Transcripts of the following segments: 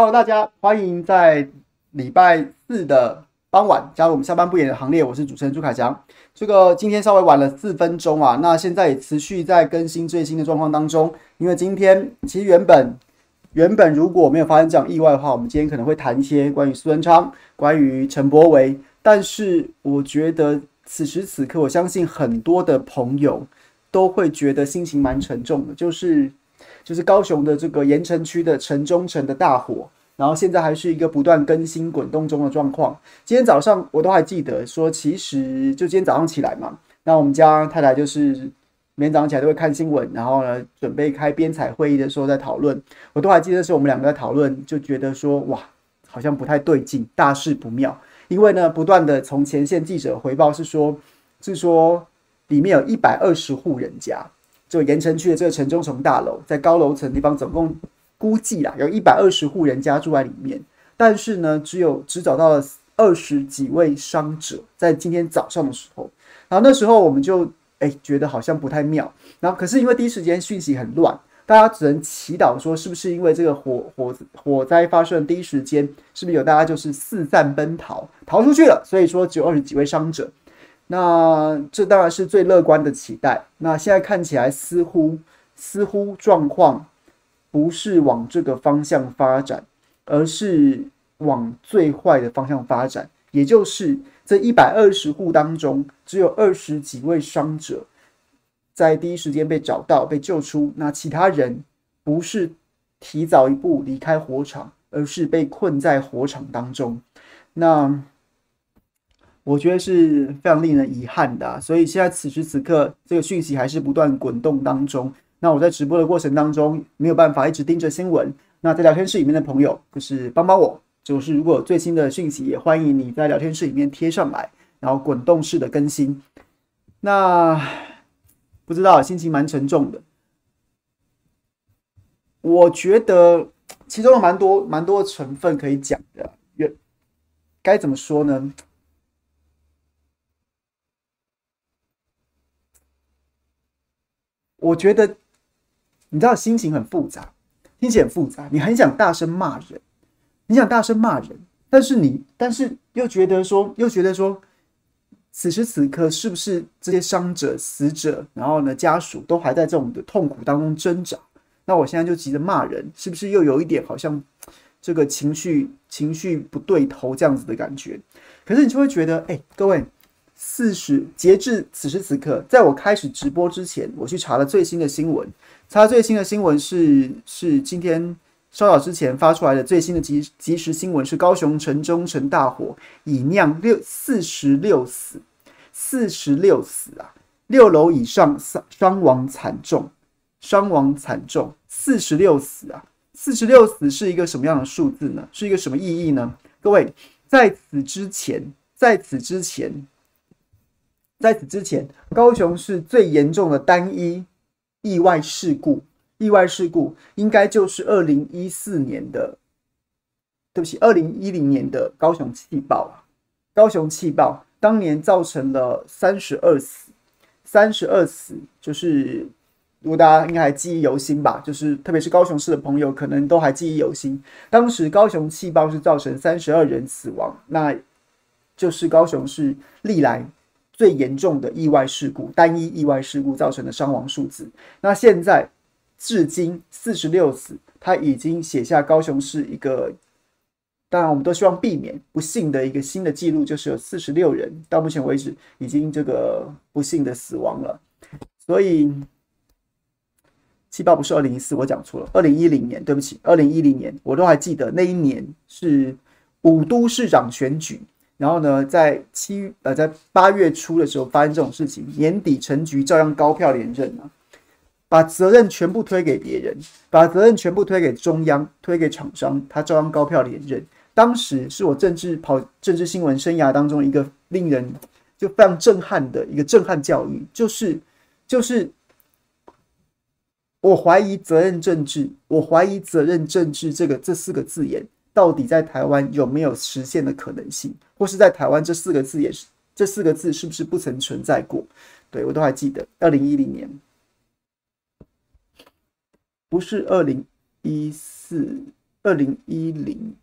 Hello，大家欢迎在礼拜四的傍晚加入我们下班不演的行列。我是主持人朱凯翔。这个今天稍微晚了四分钟啊，那现在也持续在更新最新的状况当中。因为今天其实原本原本如果没有发生这样意外的话，我们今天可能会谈一些关于苏文昌、关于陈柏维。但是我觉得此时此刻，我相信很多的朋友都会觉得心情蛮沉重的，就是。就是高雄的这个盐城区的城中城的大火，然后现在还是一个不断更新滚动中的状况。今天早上我都还记得说，其实就今天早上起来嘛，那我们家太太就是每天早上起来都会看新闻，然后呢准备开编采会议的时候在讨论，我都还记得是我们两个在讨论，就觉得说哇，好像不太对劲，大事不妙，因为呢不断的从前线记者回报是说，是说里面有一百二十户人家。就盐城区的这个城中城大楼，在高楼层地方，总共估计啦有一百二十户人家住在里面，但是呢，只有只找到了二十几位伤者，在今天早上的时候，然后那时候我们就哎、觉得好像不太妙，然后可是因为第一时间讯息很乱，大家只能祈祷说是不是因为这个火火火灾发生的第一时间，是不是有大家就是四散奔逃逃出去了，所以说只有二十几位伤者。那这当然是最乐观的期待。那现在看起来似乎似乎状况不是往这个方向发展，而是往最坏的方向发展。也就是这一百二十户当中，只有二十几位伤者在第一时间被找到、被救出。那其他人不是提早一步离开火场，而是被困在火场当中。那。我觉得是非常令人遗憾的，所以现在此时此刻，这个讯息还是不断滚动当中。那我在直播的过程当中没有办法一直盯着新闻。那在聊天室里面的朋友，就是帮帮我，就是如果有最新的讯息，也欢迎你在聊天室里面贴上来，然后滚动式的更新。那不知道，心情蛮沉重的。我觉得其中有蛮多蛮多成分可以讲的，该怎么说呢？我觉得，你知道心情很复杂，心情很复杂。你很想大声骂人，你想大声骂人，但是你，但是又觉得说，又觉得说，此时此刻是不是这些伤者、死者，然后呢，家属都还在这种的痛苦当中挣扎？那我现在就急着骂人，是不是又有一点好像这个情绪情绪不对头这样子的感觉？可是你就会觉得，哎，各位。四十，截至此时此刻，在我开始直播之前，我去查了最新的新闻。查最新的新闻是是今天稍早之前发出来的最新的即即时新闻，是高雄城中城大火已酿六四十六死，四十六死啊！六楼以上伤伤亡惨重，伤亡惨重，四十六死啊！四十六死是一个什么样的数字呢？是一个什么意义呢？各位，在此之前，在此之前。在此之前，高雄市最严重的单一意外事故，意外事故应该就是二零一四年的，对不起，二零一零年的高雄气爆啊！高雄气爆当年造成了三十二死，三十二死就是，如果大家应该还记忆犹新吧，就是特别是高雄市的朋友，可能都还记忆犹新。当时高雄气爆是造成三十二人死亡，那就是高雄市历来。最严重的意外事故，单一意外事故造成的伤亡数字。那现在至今四十六死，他已经写下高雄市一个，当然我们都希望避免不幸的一个新的记录，就是有四十六人到目前为止已经这个不幸的死亡了。所以七八不是二零一四，我讲错了，二零一零年，对不起，二零一零年，我都还记得那一年是五都市长选举。然后呢，在七呃，在八月初的时候发生这种事情，年底陈菊照样高票连任啊，把责任全部推给别人，把责任全部推给中央，推给厂商，他照样高票连任。当时是我政治跑政治新闻生涯当中一个令人就非常震撼的一个震撼教育，就是就是我怀疑责任政治，我怀疑责任政治这个这四个字眼。到底在台湾有没有实现的可能性，或是在台湾这四个字也是这四个字是不是不曾存在过？对，我都还记得，二零一零年。不是二零一四，二零一零，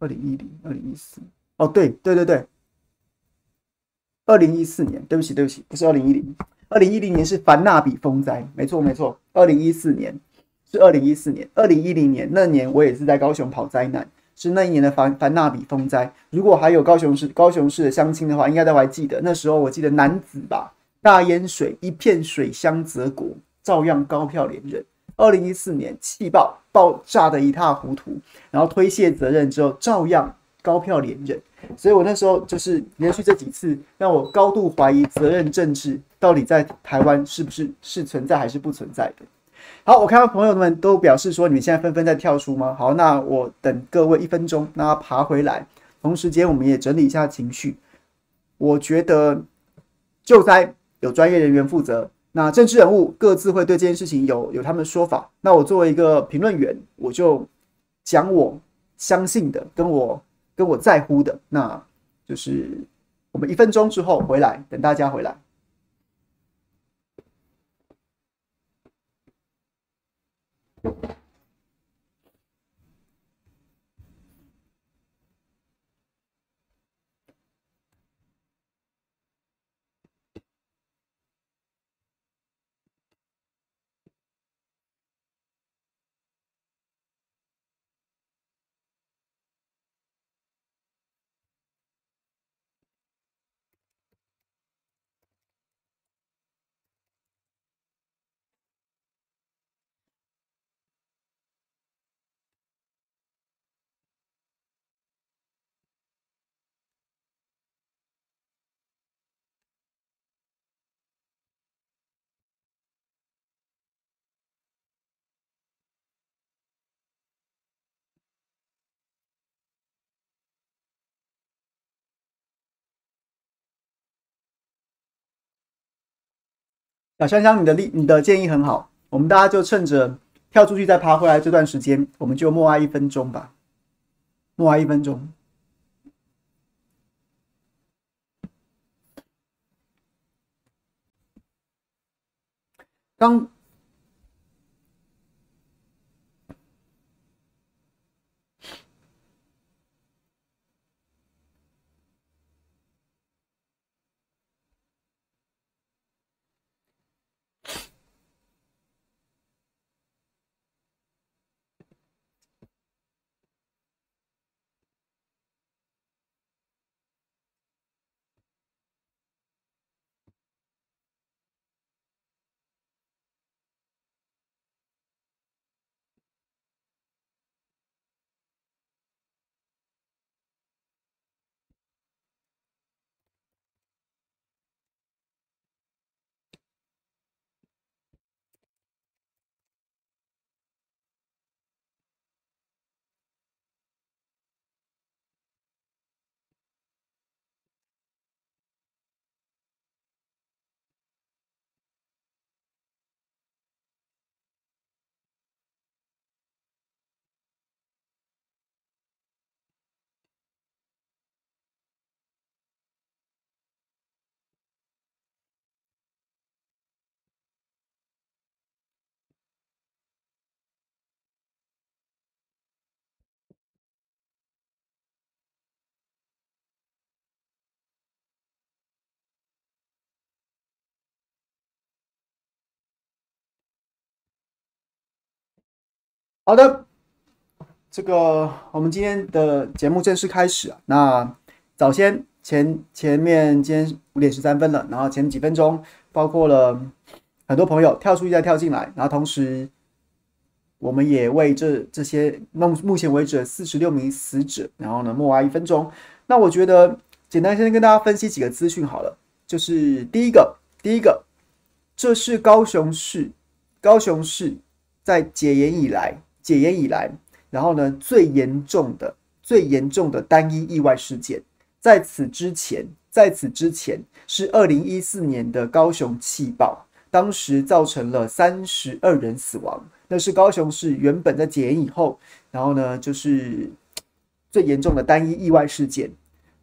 二零一零，二零一四。哦，对对对对，二零一四年，对不起对不起，不是二零一零，二零一零年是凡纳比风灾，没错没错，二零一四年是二零一四年，二零一零年那年我也是在高雄跑灾难，是那一年的凡凡纳比风灾。如果还有高雄市高雄市的乡亲的话，应该都还记得，那时候我记得男子吧，大淹水，一片水乡泽国，照样高票连任。二零一四年气爆爆炸得一塌糊涂，然后推卸责任之后，照样高票连任。所以我那时候就是连续这几次，让我高度怀疑责任政治到底在台湾是不是是存在还是不存在的。好，我看到朋友们都表示说，你们现在纷纷在跳出吗？好，那我等各位一分钟，那爬回来。同时间，我们也整理一下情绪。我觉得救灾有专业人员负责。那政治人物各自会对这件事情有有他们的说法。那我作为一个评论员，我就讲我相信的，跟我跟我在乎的。那就是我们一分钟之后回来，等大家回来。you. 小香香，你的立你的建议很好，我们大家就趁着跳出去再爬回来这段时间，我们就默哀一分钟吧，默哀一分钟。刚。好的，这个我们今天的节目正式开始啊。那早先前前面今天五点十三分了，然后前几分钟包括了很多朋友跳出去再跳进来，然后同时我们也为这这些目目前为止四十六名死者，然后呢默哀一分钟。那我觉得简单先跟大家分析几个资讯好了，就是第一个，第一个，这是高雄市高雄市在解严以来。解严以来，然后呢，最严重的、最严重的单一意外事件，在此之前，在此之前是二零一四年的高雄气爆，当时造成了三十二人死亡，那是高雄市原本在解严以后，然后呢，就是最严重的单一意外事件。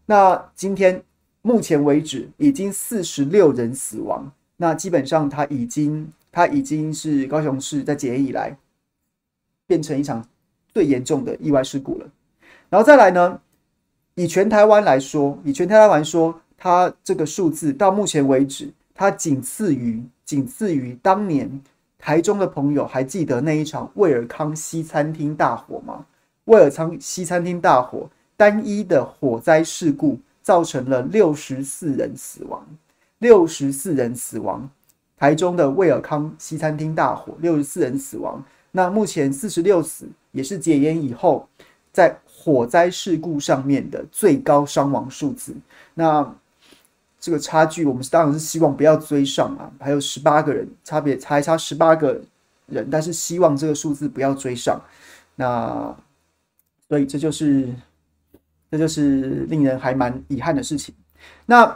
那今天目前为止已经四十六人死亡，那基本上他已经他已经是高雄市在解严以来。变成一场最严重的意外事故了。然后再来呢，以全台湾来说，以全台湾来说，它这个数字到目前为止，它仅次于仅次于当年台中的朋友还记得那一场威尔康西餐厅大火吗？威尔康西餐厅大火单一的火灾事故造成了六十四人死亡，六十四人死亡。台中的威尔康西餐厅大火，六十四人死亡。那目前四十六死，也是解严以后在火灾事故上面的最高伤亡数字。那这个差距，我们当然是希望不要追上啊。还有十八个人，差别才差十八个人，但是希望这个数字不要追上。那所以这就是这就是令人还蛮遗憾的事情。那。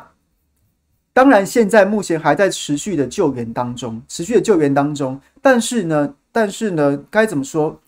当然，现在目前还在持续的救援当中，持续的救援当中。但是呢，但是呢，该怎么说？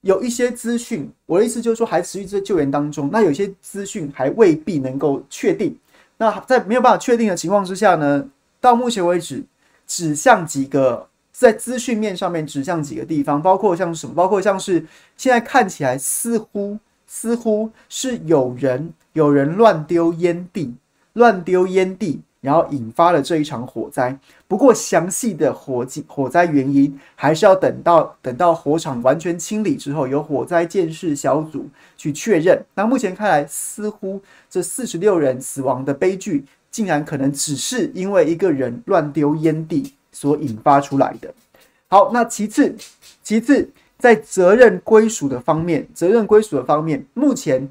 有一些资讯，我的意思就是说，还持续在救援当中。那有些资讯还未必能够确定。那在没有办法确定的情况之下呢，到目前为止，指向几个在资讯面上面指向几个地方，包括像什么？包括像是现在看起来似乎似乎是有人有人乱丢烟蒂，乱丢烟蒂。然后引发了这一场火灾。不过，详细的火警火灾原因还是要等到等到火场完全清理之后，由火灾鉴识小组去确认。那目前看来，似乎这四十六人死亡的悲剧，竟然可能只是因为一个人乱丢烟蒂所引发出来的。好，那其次，其次在责任归属的方面，责任归属的方面，目前。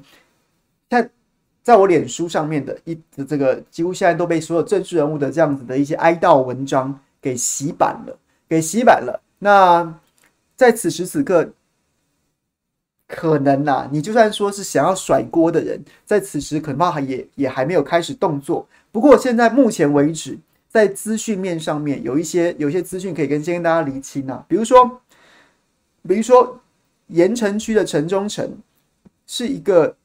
在我脸书上面的一这个几乎现在都被所有政治人物的这样子的一些哀悼文章给洗版了，给洗版了。那在此时此刻，可能啊，你就算说是想要甩锅的人，在此时恐怕也也还没有开始动作。不过现在目前为止，在资讯面上面有一些有一些资讯可以跟先跟大家厘清啊，比如说，比如说盐城区的城中城是一个。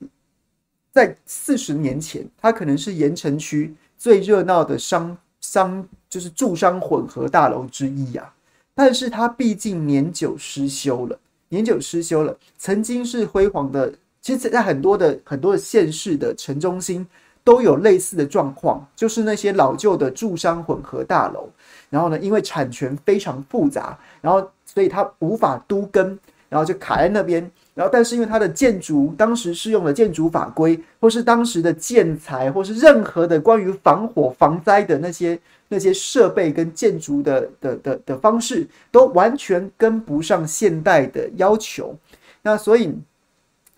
在四十年前，它可能是盐城区最热闹的商商，就是住商混合大楼之一啊。但是它毕竟年久失修了，年久失修了。曾经是辉煌的，其实，在很多的很多的县市的城中心都有类似的状况，就是那些老旧的住商混合大楼。然后呢，因为产权非常复杂，然后所以它无法都更，然后就卡在那边。然后，但是因为它的建筑当时适用的建筑法规，或是当时的建材，或是任何的关于防火防灾的那些那些设备跟建筑的的的的方式，都完全跟不上现代的要求。那所以，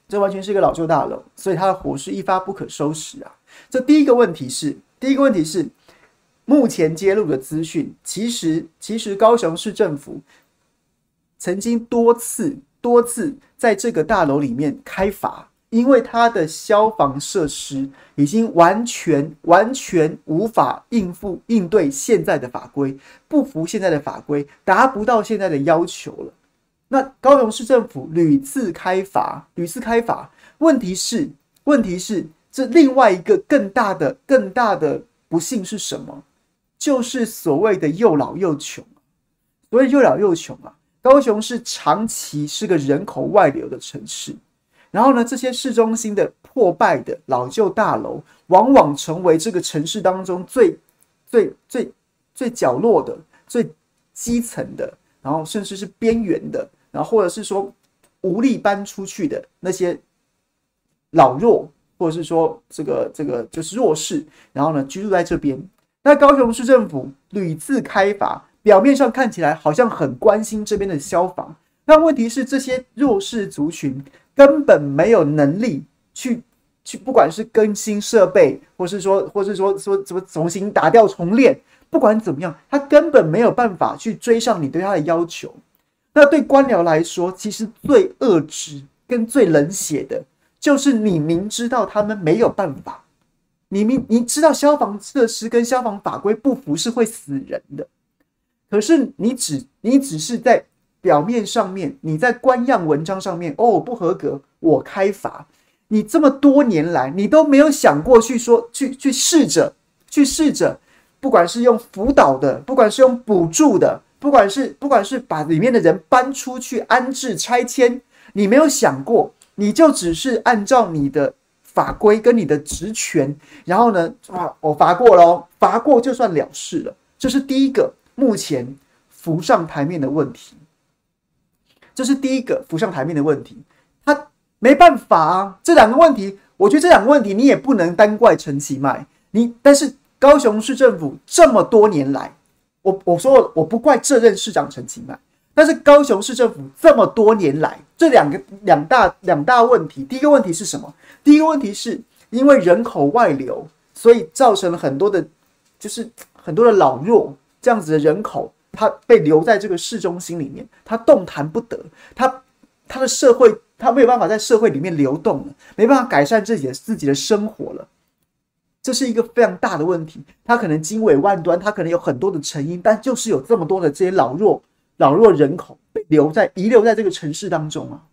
这完全是一个老旧大楼，所以它的火势一发不可收拾啊！这第一个问题是，第一个问题是，目前揭露的资讯，其实其实高雄市政府曾经多次。多次在这个大楼里面开罚，因为它的消防设施已经完全完全无法应付应对现在的法规，不符现在的法规，达不到现在的要求了。那高雄市政府屡次开罚，屡次开罚，问题是问题是这另外一个更大的更大的不幸是什么？就是所谓的又老又穷，所谓又老又穷啊。高雄市长期是个人口外流的城市，然后呢，这些市中心的破败的老旧大楼，往往成为这个城市当中最、最、最、最角落的、最基层的，然后甚至是边缘的，然后或者是说无力搬出去的那些老弱，或者是说这个这个就是弱势，然后呢，居住在这边。那高雄市政府屡次开罚。表面上看起来好像很关心这边的消防，但问题是这些弱势族群根本没有能力去去，不管是更新设备，或是说，或是说说怎么重新打掉重练，不管怎么样，他根本没有办法去追上你对他的要求。那对官僚来说，其实最恶质跟最冷血的，就是你明知道他们没有办法，你明你知道消防设施跟消防法规不符是会死人的。可是你只你只是在表面上面，你在官样文章上面哦，不合格，我开罚。你这么多年来，你都没有想过去说去去试着去试着，不管是用辅导的，不管是用补助的，不管是不管是把里面的人搬出去安置拆迁，你没有想过，你就只是按照你的法规跟你的职权，然后呢，啊，我罚过了，罚过就算了事了。这是第一个目前浮上台面的问题。这是第一个浮上台面的问题。他没办法啊，这两个问题，我觉得这两个问题你也不能单怪陈其迈。你但是高雄市政府这么多年来，我我说我不怪这任市长陈其迈。但是高雄市政府这么多年来，这两个两大两大问题，第一个问题是什么？第一个问题是因为人口外流，所以造成了很多的，就是很多的老弱这样子的人口，他被留在这个市中心里面，他动弹不得，他他的社会他没有办法在社会里面流动了，没办法改善自己的自己的生活了，这是一个非常大的问题。他可能经纬万端，他可能有很多的成因，但就是有这么多的这些老弱。老弱人口被留在遗留在这个城市当中啊，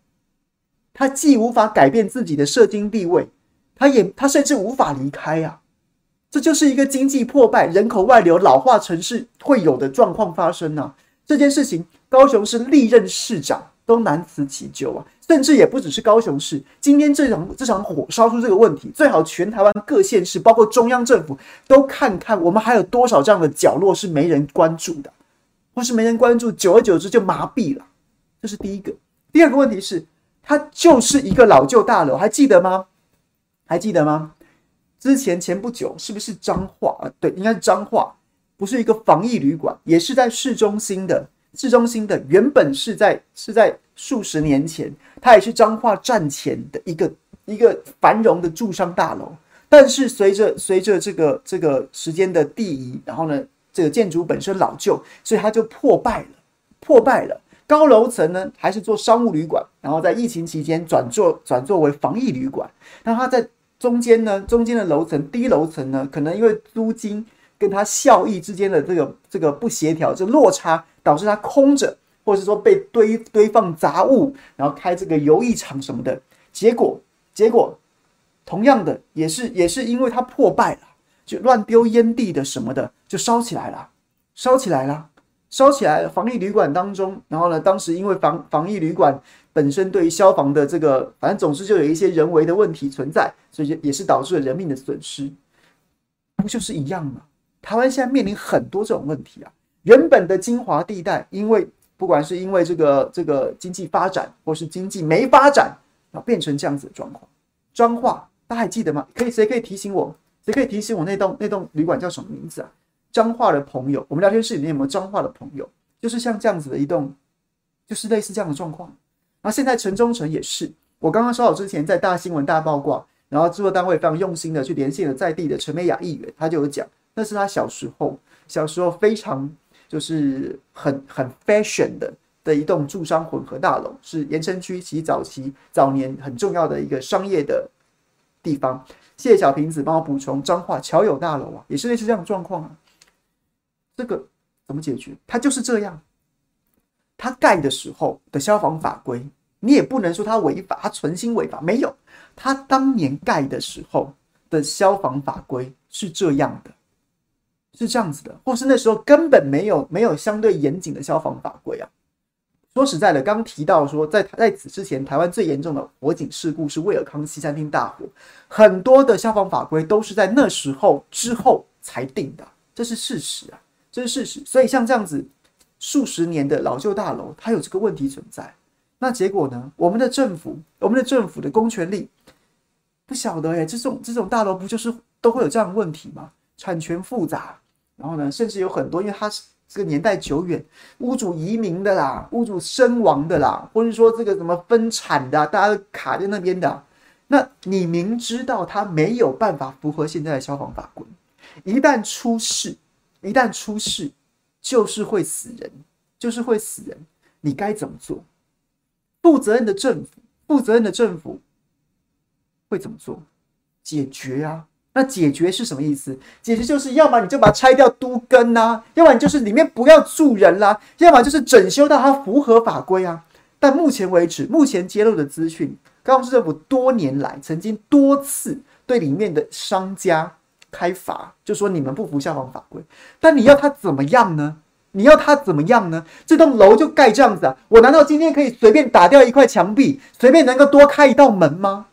他既无法改变自己的社经地位，他也他甚至无法离开啊，这就是一个经济破败、人口外流、老化城市会有的状况发生啊。这件事情，高雄市历任市长都难辞其咎啊，甚至也不只是高雄市。今天这场这场火烧出这个问题，最好全台湾各县市，包括中央政府，都看看我们还有多少这样的角落是没人关注的。或是没人关注，久而久之就麻痹了，这是第一个。第二个问题是，它就是一个老旧大楼，还记得吗？还记得吗？之前前不久是不是彰化啊？对，应该是彰化，不是一个防疫旅馆，也是在市中心的。市中心的原本是在是在数十年前，它也是彰化战前的一个一个繁荣的住商大楼。但是随着随着这个这个时间的递移，然后呢？这个建筑本身老旧，所以它就破败了，破败了。高楼层呢，还是做商务旅馆，然后在疫情期间转做转作为防疫旅馆。那它在中间呢，中间的楼层低楼层呢，可能因为租金跟它效益之间的这个这个不协调，这落差导致它空着，或者是说被堆堆放杂物，然后开这个游艺场什么的。结果结果同样的也是也是因为它破败了。就乱丢烟蒂的什么的，就烧起来了，烧起来了，烧起来。防疫旅馆当中，然后呢，当时因为防防疫旅馆本身对于消防的这个，反正总之就有一些人为的问题存在，所以也是导致了人命的损失。不就是一样吗？台湾现在面临很多这种问题啊。原本的精华地带，因为不管是因为这个这个经济发展，或是经济没发展，然后变成这样子的状况。彰化，大家还记得吗？可以，谁可以提醒我？谁可以提醒我那栋那栋旅馆叫什么名字啊？彰化的朋友，我们聊天室里面有没有彰化的朋友？就是像这样子的一栋，就是类似这样的状况。然后现在城中城也是，我刚刚说好之前在大新闻大爆挂，然后制作单位非常用心的去联系了在地的陈美雅议员，他就有讲，那是他小时候小时候非常就是很很 fashion 的的一栋住商混合大楼，是盐埕区其早期早年很重要的一个商业的地方。谢谢小瓶子帮我补充，彰化侨友大楼啊，也是类似这样的状况啊。这个怎么解决？它就是这样。它盖的时候的消防法规，你也不能说它违法，它存心违法没有。他当年盖的时候的消防法规是这样的，是这样子的，或是那时候根本没有没有相对严谨的消防法规啊。说实在的，刚提到说，在在此之前，台湾最严重的火警事故是威尔康西餐厅大火，很多的消防法规都是在那时候之后才定的，这是事实啊，这是事实。所以像这样子数十年的老旧大楼，它有这个问题存在，那结果呢？我们的政府，我们的政府的公权力不晓得哎，这种这种大楼不就是都会有这样的问题吗？产权复杂，然后呢，甚至有很多，因为它是。这个年代久远，屋主移民的啦，屋主身亡的啦，或者说这个什么分产的，大家都卡在那边的。那你明知道它没有办法符合现在的消防法规，一旦出事，一旦出事，就是会死人，就是会死人。你该怎么做？负责任的政府，负责任的政府会怎么做？解决啊！那解决是什么意思？解决就是要么你就把它拆掉都更呐，要么你就是里面不要住人啦，要么就是整修到它符合法规啊。但目前为止，目前揭露的资讯，高雄市政府多年来曾经多次对里面的商家开罚，就说你们不服消防法规。但你要他怎么样呢？你要他怎么样呢？这栋楼就盖这样子啊！我难道今天可以随便打掉一块墙壁，随便能够多开一道门吗？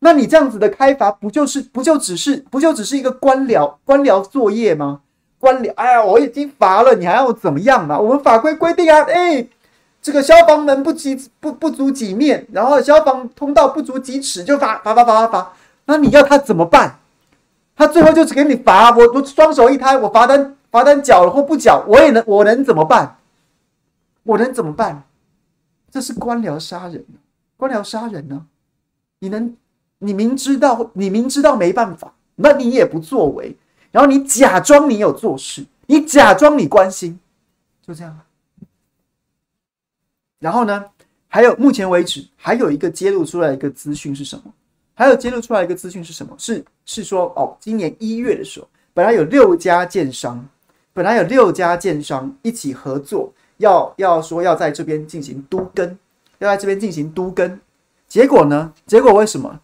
那你这样子的开罚，不就是不就只是不就只是一个官僚官僚作业吗？官僚，哎呀，我已经罚了，你还要怎么样嘛？我们法规规定啊，哎，这个消防门不及不不足几面，然后消防通道不足几尺，就罚罚罚罚罚罚。那你要他怎么办？他最后就只给你罚，我我双手一摊，我罚单罚单缴了或不缴，我也能我能怎么办？我能怎么办？这是官僚杀人，官僚杀人呢？你能？你明知道，你明知道没办法，那你也不作为，然后你假装你有做事，你假装你关心，就这样。然后呢，还有目前为止还有一个揭露出来一个资讯是什么？还有揭露出来一个资讯是什么？是是说哦，今年一月的时候，本来有六家建商，本来有六家建商一起合作，要要说要在这边进行都更，要在这边进行都更，结果呢？结果为什么？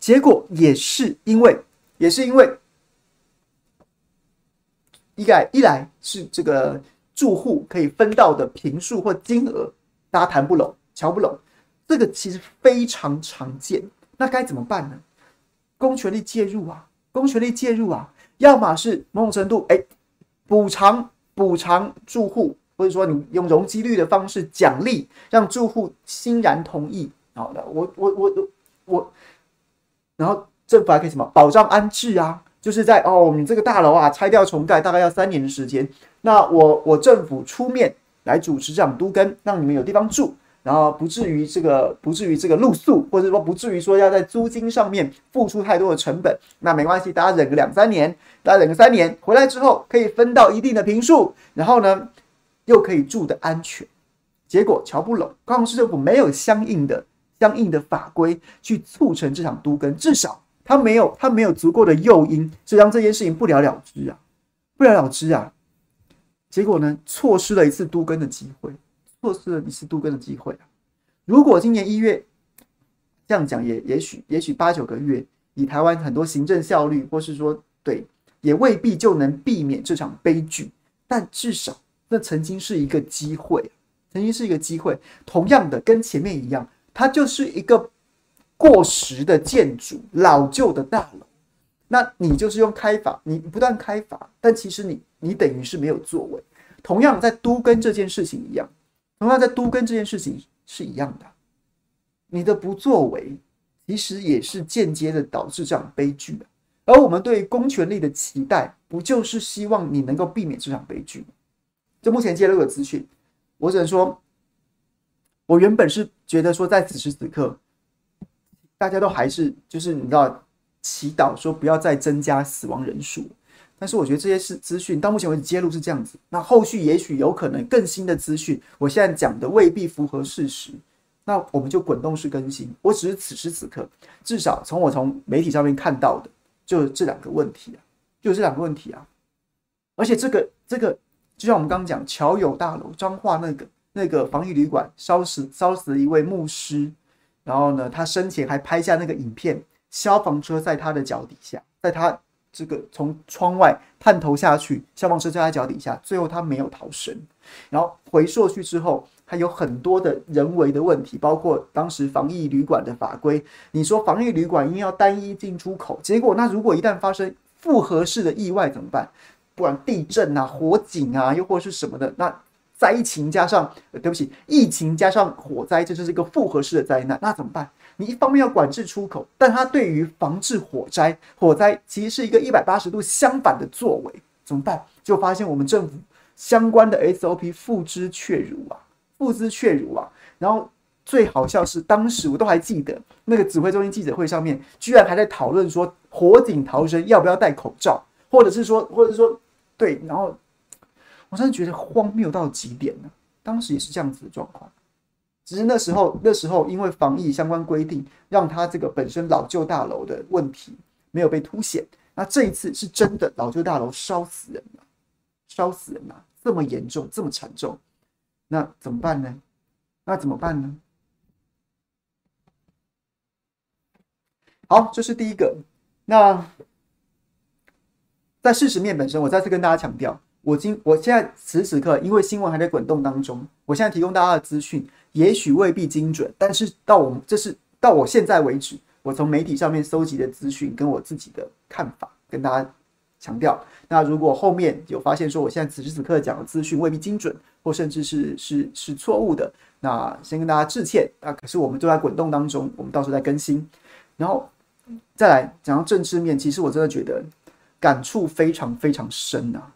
结果也是因为，也是因为，一来一来是这个住户可以分到的坪数或金额，大家谈不拢，瞧不拢，这个其实非常常见。那该怎么办呢？公权力介入啊，公权力介入啊，要么是某种程度，哎，补偿补偿住户，或者说你用容积率的方式奖励，让住户欣然同意。好的，我我我我我。然后政府还可以什么保障安置啊？就是在哦，你这个大楼啊拆掉重盖大概要三年的时间，那我我政府出面来主持这样都更，让你们有地方住，然后不至于这个不至于这个露宿，或者说不至于说要在租金上面付出太多的成本。那没关系，大家忍个两三年，大家忍个三年，回来之后可以分到一定的平数，然后呢又可以住得安全。结果乔不拢，高雄市政府没有相应的。相应的法规去促成这场都更，至少他没有他没有足够的诱因，就让这件事情不了了之啊，不了了之啊。结果呢，错失了一次都更的机会，错失了一次都更的机会啊。如果今年一月这样讲，也也许也许八九个月，以台湾很多行政效率，或是说对，也未必就能避免这场悲剧。但至少那曾经是一个机会，曾经是一个机会。同样的，跟前面一样。它就是一个过时的建筑，老旧的大楼。那你就是用开罚，你不断开罚，但其实你你等于是没有作为。同样在都跟这件事情一样，同样在都跟这件事情是一样的。你的不作为，其实也是间接的导致这场悲剧的。而我们对公权力的期待，不就是希望你能够避免这场悲剧吗？就目前揭露的资讯，我只能说。我原本是觉得说，在此时此刻，大家都还是就是你知道，祈祷说不要再增加死亡人数。但是我觉得这些是资讯到目前为止揭露是这样子，那后续也许有可能更新的资讯，我现在讲的未必符合事实，那我们就滚动式更新。我只是此时此刻，至少从我从媒体上面看到的，就这两个问题啊，就这两个问题啊。而且这个这个，就像我们刚刚讲乔友大楼彰化那个。那个防疫旅馆烧死烧死了一位牧师，然后呢，他生前还拍下那个影片，消防车在他的脚底下，在他这个从窗外探头下去，消防车在他脚底下，最后他没有逃生。然后回溯去之后，还有很多的人为的问题，包括当时防疫旅馆的法规。你说防疫旅馆应该要单一进出口，结果那如果一旦发生复合式的意外怎么办？不管地震啊、火警啊，又或是什么的，那。灾情加上，呃对不起，疫情加上火灾，这就是一个复合式的灾难。那怎么办？你一方面要管制出口，但它对于防治火灾、火灾其实是一个一百八十度相反的作为。怎么办？就发现我们政府相关的 SOP 付之阙如啊，付之阙如啊。然后最好笑是，当时我都还记得那个指挥中心记者会上面，居然还在讨论说火警逃生要不要戴口罩，或者是说，或者是说对，然后。我真的觉得荒谬到极点了。当时也是这样子的状况，只是那时候那时候因为防疫相关规定，让他这个本身老旧大楼的问题没有被凸显。那这一次是真的老旧大楼烧死人了，烧死人了，这么严重，这么惨重，那怎么办呢？那怎么办呢？好，这是第一个。那在事实面本身，我再次跟大家强调。我今我现在此时此刻，因为新闻还在滚动当中，我现在提供大家的资讯，也许未必精准，但是到我们这是到我现在为止，我从媒体上面搜集的资讯跟我自己的看法，跟大家强调。那如果后面有发现说我现在此时此刻讲的资讯未必精准，或甚至是是是错误的，那先跟大家致歉。啊，可是我们都在滚动当中，我们到时候再更新。然后再来讲到政治面，其实我真的觉得感触非常非常深啊，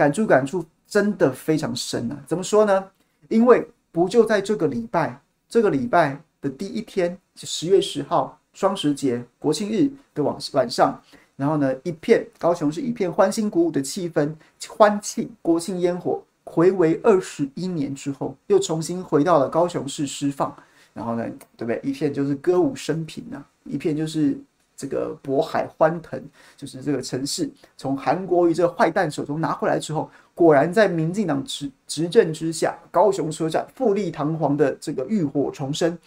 感触感触真的非常深啊。怎么说呢？因为不就在这个礼拜，这个礼拜的第一天，十月十号双十节国庆日的晚晚上。然后呢，一片高雄是一片欢欣鼓舞的气氛，欢庆国庆烟火，回违二十一年之后，又重新回到了高雄市释放。然后呢，对不对？一片就是歌舞升平啊，一片就是这个渤海欢腾，就是这个城市从韩国瑜这个坏蛋手中拿回来之后，果然在民进党执执政之下，高雄车站富丽堂皇的这个浴火重生，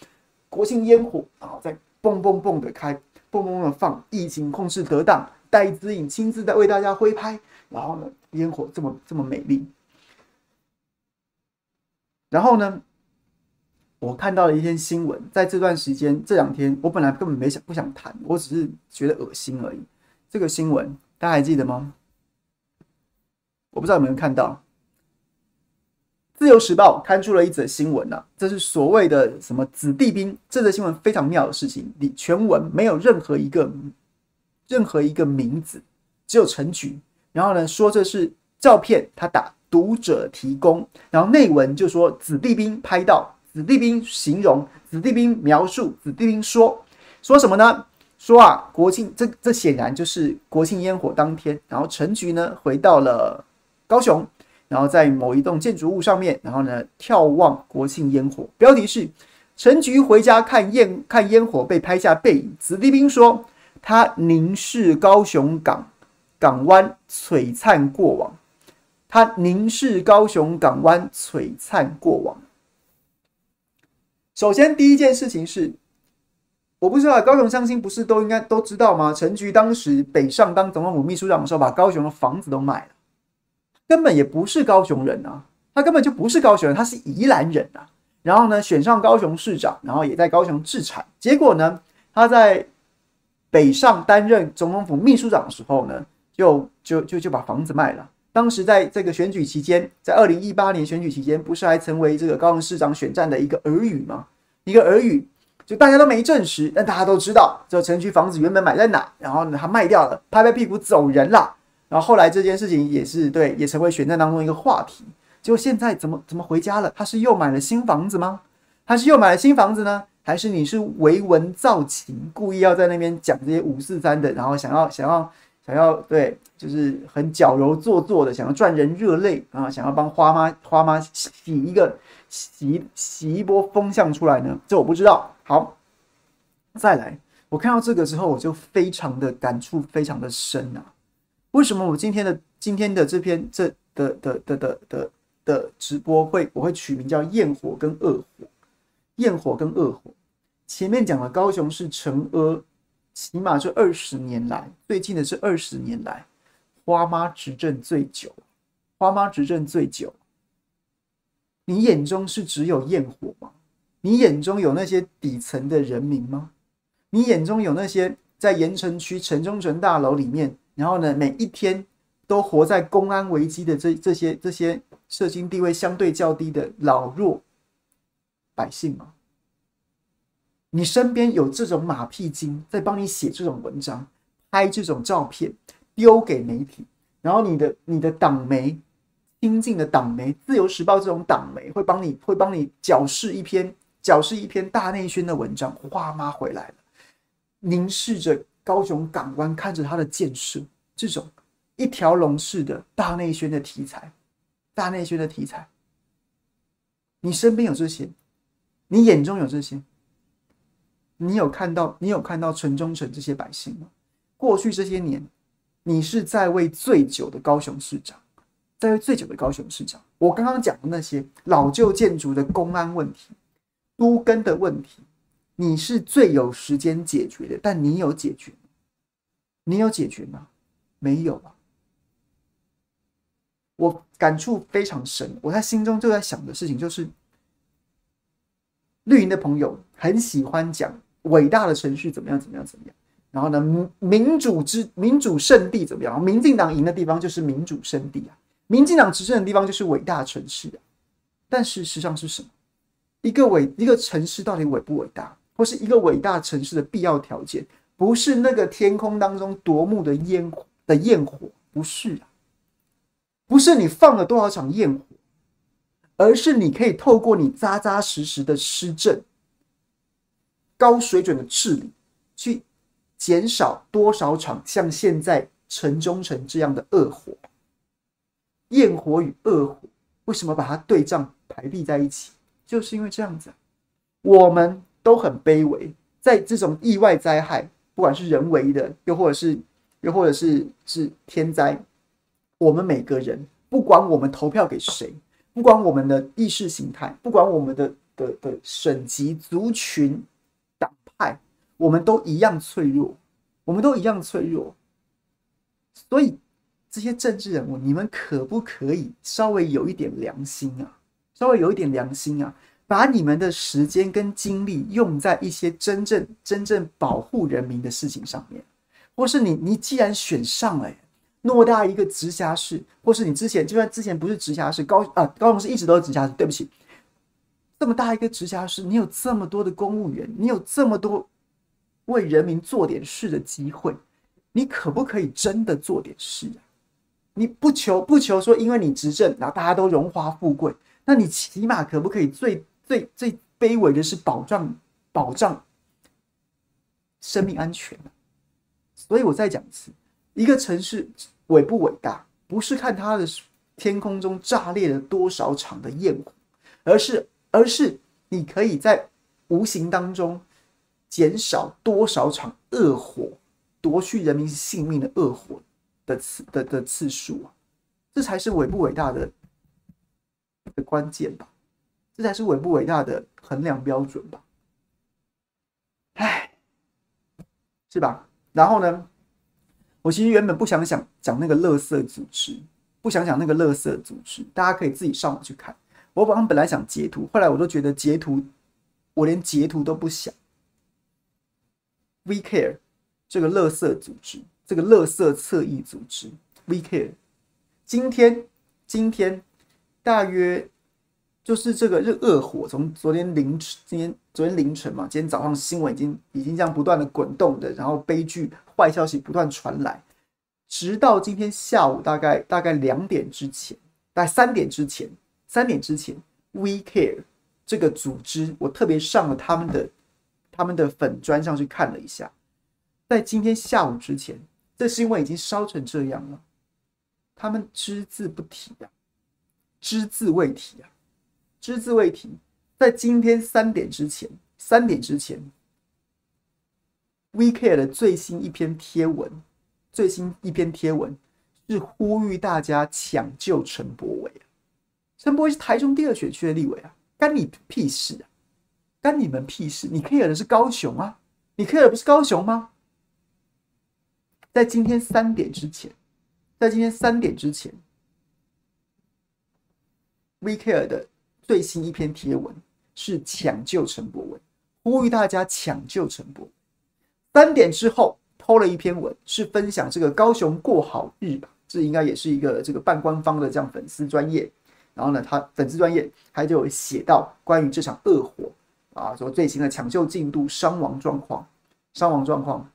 国庆烟火啊，在蹦蹦蹦的开。蹦蹦的放，疫情控制得当，戴资颖亲自在为大家挥拍，然后呢，烟火这么这么美丽，然后呢，我看到了一篇新闻，在这段时间这两天，我本来根本没想不想谈，我只是觉得恶心而已。这个新闻大家还记得吗？我不知道有没有看到。自由时报刊出了一则新闻呐、啊，这是所谓的什么子弟兵？这则新闻非常妙的事情，你全文没有任何一个任何一个名字，只有陈菊。然后呢，说这是照片，他打读者提供，然后内文就说子弟兵拍到，子弟兵形容，子弟兵描述，子弟兵说说什么呢？说啊，国庆这这显然就是国庆烟火当天，然后陈菊呢回到了高雄。然后在某一栋建筑物上面，然后呢眺望国庆烟火。标题是“陈菊回家看烟看烟火被拍下背影”。子弟兵说他凝视高雄港港湾璀璨过往，他凝视高雄港湾璀璨过往。首先第一件事情是，我不知道高雄乡亲不是都应该都知道吗？陈菊当时北上当总统府秘书长的时候，把高雄的房子都卖了。根本也不是高雄人啊，他根本就不是高雄人，他是宜兰人啊。然后呢，选上高雄市长，然后也在高雄置产。结果呢，他在北上担任总统府秘书长的时候呢，就就就就把房子卖了。当时在这个选举期间，在二零一八年选举期间，不是还成为这个高雄市长选战的一个耳语吗？一个耳语，就大家都没证实，但大家都知道，这城区房子原本买在哪，然后呢，他卖掉了，拍拍屁股走人了。然后后来这件事情也是对，也成为选战当中一个话题。结果现在怎么怎么回家了？他是又买了新房子吗？他是又买了新房子呢？还是你是为文造情，故意要在那边讲这些五四三的，然后想要想要想要对，就是很矫揉做作的，想要赚人热泪啊，想要帮花妈花妈洗一个洗洗一波风向出来呢？这我不知道。好，再来，我看到这个之后，我就非常的感触，非常的深啊。为什么我今天的今天的这篇这的的的的的的直播会我会取名叫焰火跟恶火，焰火跟恶火。前面讲了高雄市成阿，起码这二十年来，最近的是二十年来，花妈执政最久，花妈执政最久。你眼中是只有焰火吗？你眼中有那些底层的人民吗？你眼中有那些在盐城区城中城大楼里面？然后呢，每一天都活在公安危机的这这些这些社经地位相对较低的老弱百姓吗？你身边有这种马屁精在帮你写这种文章、拍这种照片，丢给媒体，然后你的你的党媒亲近的党媒《自由时报》这种党媒会帮你会帮你矫饰一篇矫饰一篇大内宣的文章。花妈回来了，凝视着。高雄港湾看着它的建设，这种一条龙式的大内宣的题材，大内宣的题材，你身边有这些，你眼中有这些，你有看到，你有看到城中城这些百姓吗？过去这些年，你是在位最久的高雄市长，在位最久的高雄市长。我刚刚讲的那些老旧建筑的公安问题、都更的问题。你是最有时间解决的，但你有解决？你有解决吗？没有啊。我感触非常深。我在心中就在想的事情就是，绿营的朋友很喜欢讲伟大的程序怎么样怎么样怎么样，然后呢，民主之民主圣地怎么样？民进党赢的地方就是民主圣地啊，民进党执政的地方就是伟大城市啊。但事实上是什么？一个伟一个城市到底伟不伟大，或是一个伟大城市的必要条件，不是那个天空当中夺目的烟火的焰火，不是，不是你放了多少场焰火，而是你可以透过你扎扎实实的施政、高水准的治理，去减少多少场像现在城中城这样的恶火。焰火与恶火，为什么把它对仗排比在一起？就是因为这样子，我们都很卑微，在这种意外灾害，不管是人为的，又或者是又或者是是天灾，我们每个人，不管我们投票给谁，不管我们的意识形态，不管我们的的的省级族群党派，我们都一样脆弱，我们都一样脆弱。所以这些政治人物，你们可不可以稍微有一点良心啊？稍微有一点良心啊，把你们的时间跟精力用在一些真正真正保护人民的事情上面，或是你你既然选上了，偌大一个直辖市，或是你之前就算之前不是直辖市，高啊高雄市一直都是直辖市，对不起，这么大一个直辖市，你有这么多的公务员，你有这么多为人民做点事的机会，你可不可以真的做点事啊？你不求不求说，因为你执政，然后大家都荣华富贵。那你起码可不可以最最最卑微的是保障保障生命安全？所以我再讲一次，一个城市伟不伟大，不是看它的天空中炸裂了多少场的焰火，而是而是你可以在无形当中减少多少场恶火夺去人民性命的恶火的次的的次数啊，这才是伟不伟大的。的关键吧，这才是伟不伟大的衡量标准吧，唉，是吧？然后呢，我其实原本不想想讲那个垃圾组织，不想讲那个垃圾组织，大家可以自己上网去看。我本本来想截图，后来我都觉得截图，我连截图都不想。We Care 这个垃圾组织，这个垃圾侧翼组织，We Care，今天，今天。大约就是这个热恶火，从昨天凌晨，今天昨天凌晨嘛，今天早上新闻已经已经这样不断的滚动的，然后悲剧坏消息不断传来，直到今天下午大概大概两点之前，大概三点之前，三点之前，We Care 这个组织，我特别上了他们的他们的粉砖上去看了一下，在今天下午之前，这新闻已经烧成这样了，他们只字不提呀、啊。只字未提啊，只字未提。在今天三点之前，三点之前，We Care 的最新一篇贴文，最新一篇贴文是呼吁大家抢救陈柏伟啊。陈柏伟是台中第二选区的立委啊，干你屁事啊？干你们屁事？你 care 的是高雄啊？你 care 不是高雄吗？在今天三点之前，在今天三点之前。We Care 的最新一篇贴文是抢救陈柏文，呼吁大家抢救陈柏。三点之后偷了一篇文，是分享这个高雄过好日吧，这应该也是一个这个半官方的这样粉丝专业。然后呢，他粉丝专业还就写到关于这场恶火啊，说最新的抢救进度、伤亡状况、伤亡状况。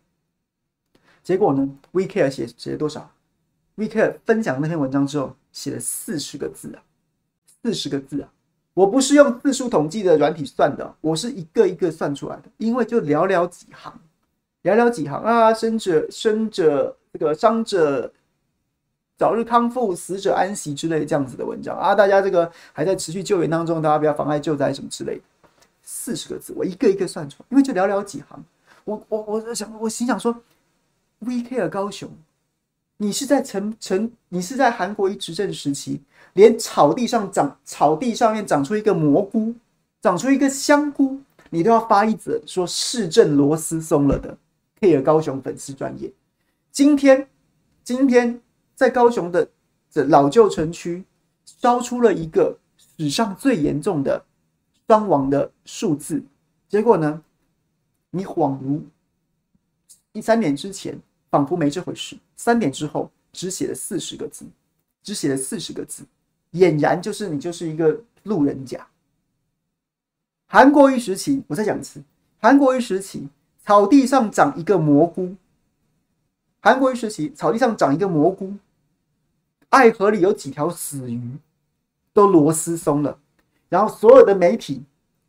结果呢，We Care 写写了多少？We Care 分享那篇文章之后，写了四十个字啊。四十个字啊！我不是用字数统计的软体算的，我是一个一个算出来的。因为就寥寥几行，寥寥几行啊，生者生者这个伤者早日康复，死者安息之类这样子的文章啊，大家这个还在持续救援当中，大家不要妨碍救灾什么之类的。四十个字，我一个一个算出来，因为就寥寥几行。我我我想，我心想说，We Care 高雄。你是在成成，你是在韩国一执政时期，连草地上长草地上面长出一个蘑菇，长出一个香菇，你都要发一则说市政螺丝松了的 Care 高雄粉丝专业。今天，今天在高雄的这老旧城区烧出了一个史上最严重的伤亡的数字，结果呢，你恍如一三年之前仿佛没这回事，三点之后只写了四十个字，只写了四十个字，俨然就是你就是一个路人甲。韩国瑜时期，我再讲一次，韩国瑜时期，草地上长一个蘑菇。韩国瑜时期，草地上长一个蘑菇，爱河里有几条死鱼，都螺丝松了。然后所有的媒体，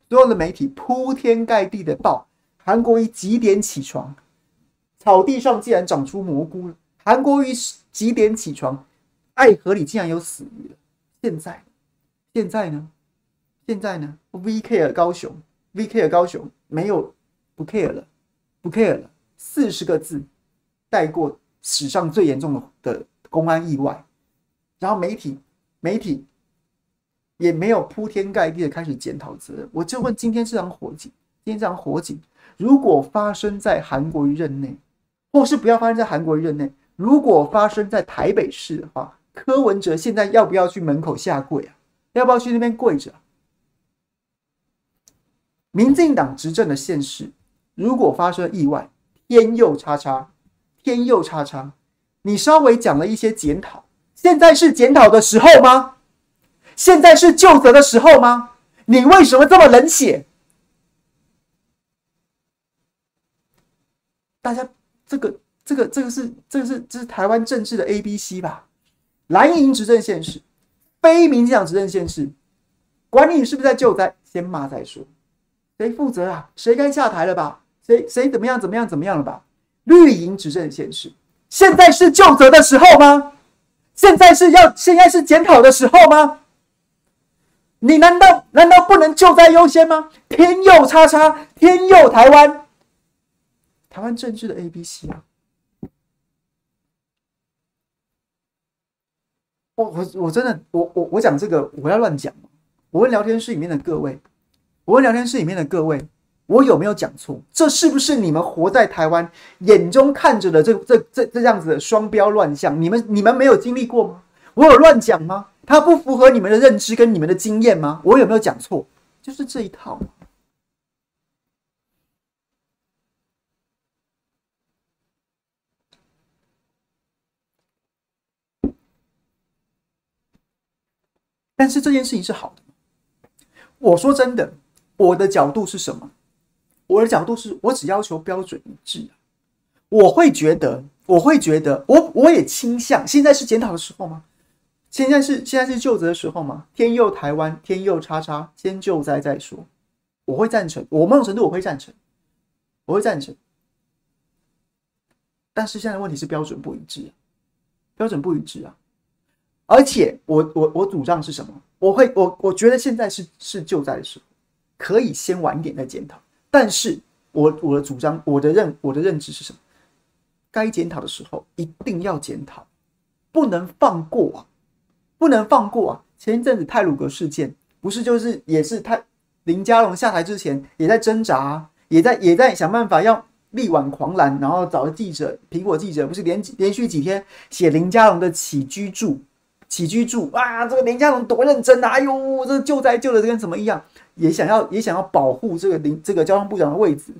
所有的媒体铺天盖地的报韩国瑜几点起床，草地上竟然长出蘑菇了。韩国瑜几点起床，爱河里竟然有死鱼了。现在，现在呢？现在呢？VCare 高雄，VCare 高雄没有不 care 了，不 care 了，四十个字。带过史上最严重的的公安意外，然后媒体媒体也没有铺天盖地的开始检讨责任。我就问：今天这场火警，今天这场火警，如果发生在韩国瑜任内，或是不要发生在韩国瑜任内，如果发生在台北市的话，柯文哲现在要不要去门口下跪啊？要不要去那边跪着？民进党执政的现实，如果发生意外，天佑叉叉。天佑叉叉，你稍微讲了一些检讨，现在是检讨的时候吗？现在是救责的时候吗？你为什么这么冷血？大家，这个、这个、这个是、这个是、这是台湾政治的 A、B、C 吧？蓝营执政现实，非民进党执政现实，管你是不是在救灾，先骂再说。谁负责啊？谁该下台了吧？谁谁怎么样？怎么样？怎么样了吧？绿营执政现实，现在是救责的时候吗？现在是要现在是检讨的时候吗？你难道难道不能救灾优先吗？天佑叉叉，天佑台湾，台湾政治的 A B C 啊！我我我真的我我我讲这个我要乱讲？我问聊天室里面的各位，我问聊天室里面的各位。我有没有讲错？这是不是你们活在台湾眼中看着的这这这这样子的双标乱象？你们你们没有经历过吗？我有乱讲吗？它不符合你们的认知跟你们的经验吗？我有没有讲错？就是这一套。但是这件事情是好的。我说真的，我的角度是什么？我的角度是我只要求标准一致，我会觉得，我会觉得，我我也倾向，现在是检讨的时候吗？现在是现在是救责的时候吗？天佑台湾，天佑叉叉，先救灾再说。我会赞成，我某种程度我会赞成，我会赞成。但是现在问题是标准不一致，标准不一致啊！而且我我我主张是什么？我会我我觉得现在是是救灾的时候，可以先晚点再检讨。但是我我的主张，我的认我的认知是什么？该检讨的时候一定要检讨，不能放过啊，不能放过啊！前一阵子泰鲁阁事件，不是就是也是他林佳龙下台之前也在挣扎，也在也在想办法要力挽狂澜，然后找记者，苹果记者不是连连续几天写林佳龙的起居注，起居注啊，这个林佳龙多认真啊！哎呦，这救灾救的跟什么一样。也想要也想要保护这个林这个交通部长的位置，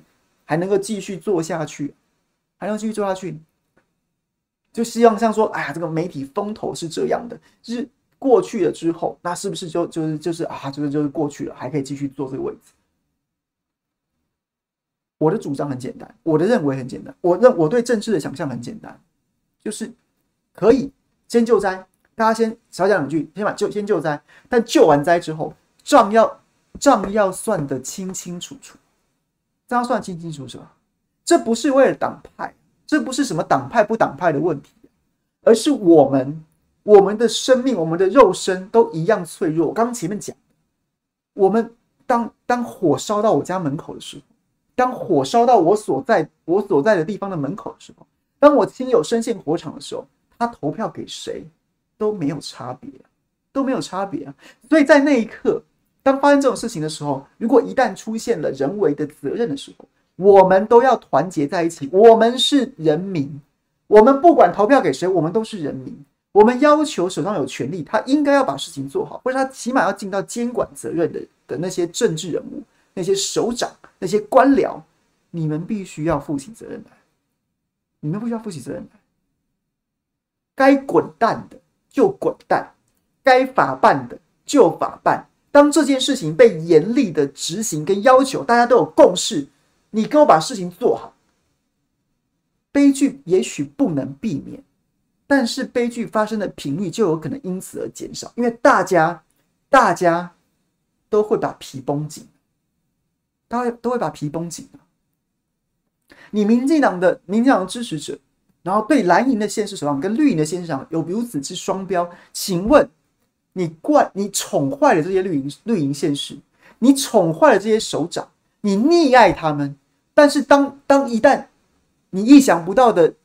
还能够继续做下去，还能继续做下去，就希望像说，哎呀，这个媒体风头是这样的，就是过去了之后，那是不是就就是就是啊，就是就是过去了，还可以继续坐这个位置？我的主张很简单，我的认为很简单，我认我对政治的想象很简单，就是可以先救灾，大家先少讲两句，先把救先救灾，但救完灾之后，账要。账要算得清清楚楚，账要算清清楚楚。这不是为了党派，这不是什么党派不党派的问题，而是我们我们的生命、我们的肉身都一样脆弱。我刚刚前面讲，我们当当火烧到我家门口的时候，当火烧到我所在我所在的地方的门口的时候，当我亲友身陷火场的时候，他投票给谁都没有差别，都没有差别！所以在那一刻。当发生这种事情的时候，如果一旦出现了人为的责任的时候，我们都要团结在一起。我们是人民，我们不管投票给谁，我们都是人民。我们要求手上有权力，他应该要把事情做好，或者他起码要尽到监管责任的的那些政治人物、那些首长、那些官僚，你们必须要负起责任来。你们必须要负起责任来。该滚蛋的就滚蛋，该法办的就法办。当这件事情被严厉的执行跟要求，大家都有共识，你给我把事情做好。悲剧也许不能避免。但是悲剧发生的频率就有可能因此而减少，因为大家大家都会把皮绷紧，大家都会把皮绷紧。你民进党的民进党的支持者，然后对蓝营的县市首长跟绿营的县市首长有如此之双标，请问你惯你宠坏了这些绿营绿营县市，你宠坏了这些首长，你溺爱他们，但是当当一旦你意想不到的。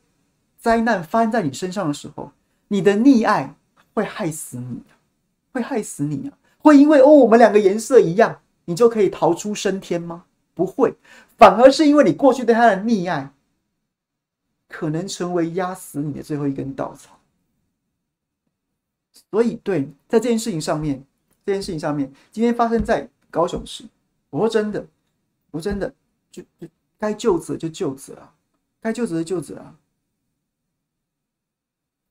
灾难发生在你身上的时候，你的溺爱会害死你，会害死你啊！会因为哦，我们两个颜色一样，你就可以逃出升天吗？不会，反而是因为你过去对他的溺爱，可能成为压死你的最后一根稻草。所以，对，在这件事情上面，这件事情上面，今天发生在高雄市，我说真的，我说真的，就就该究责就究责啊，该究责就究责啊。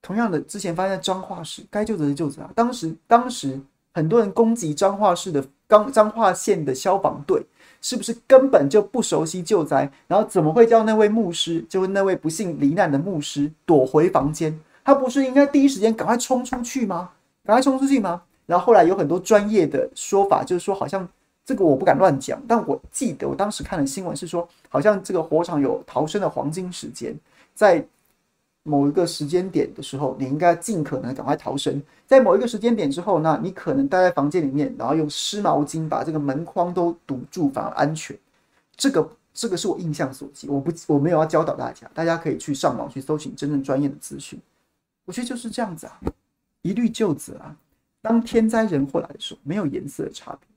同样的，之前发生在彰化市，该究责的究责啊。当时，当时很多人攻击彰化市的刚彰化县的消防队，是不是根本就不熟悉救灾？然后怎么会叫那位牧师，就是那位不幸罹难的牧师躲回房间？他不是应该第一时间赶快冲出去吗？赶快冲出去吗？然后后来有很多专业的说法，就是说好像这个我不敢乱讲，但我记得我当时看的新闻是说，好像这个火场有逃生的黄金时间，在。某一个时间点的时候，你应该尽可能赶快逃生。在某一个时间点之后，那你可能待在房间里面，然后用湿毛巾把这个门框都堵住，反而安全。这个这个是我印象所及，我不我没有要教导大家，大家可以去上网去搜寻真正专业的资讯。我觉得就是这样子啊，一律究责啊。当天灾人祸来的时候，没有颜色的差别。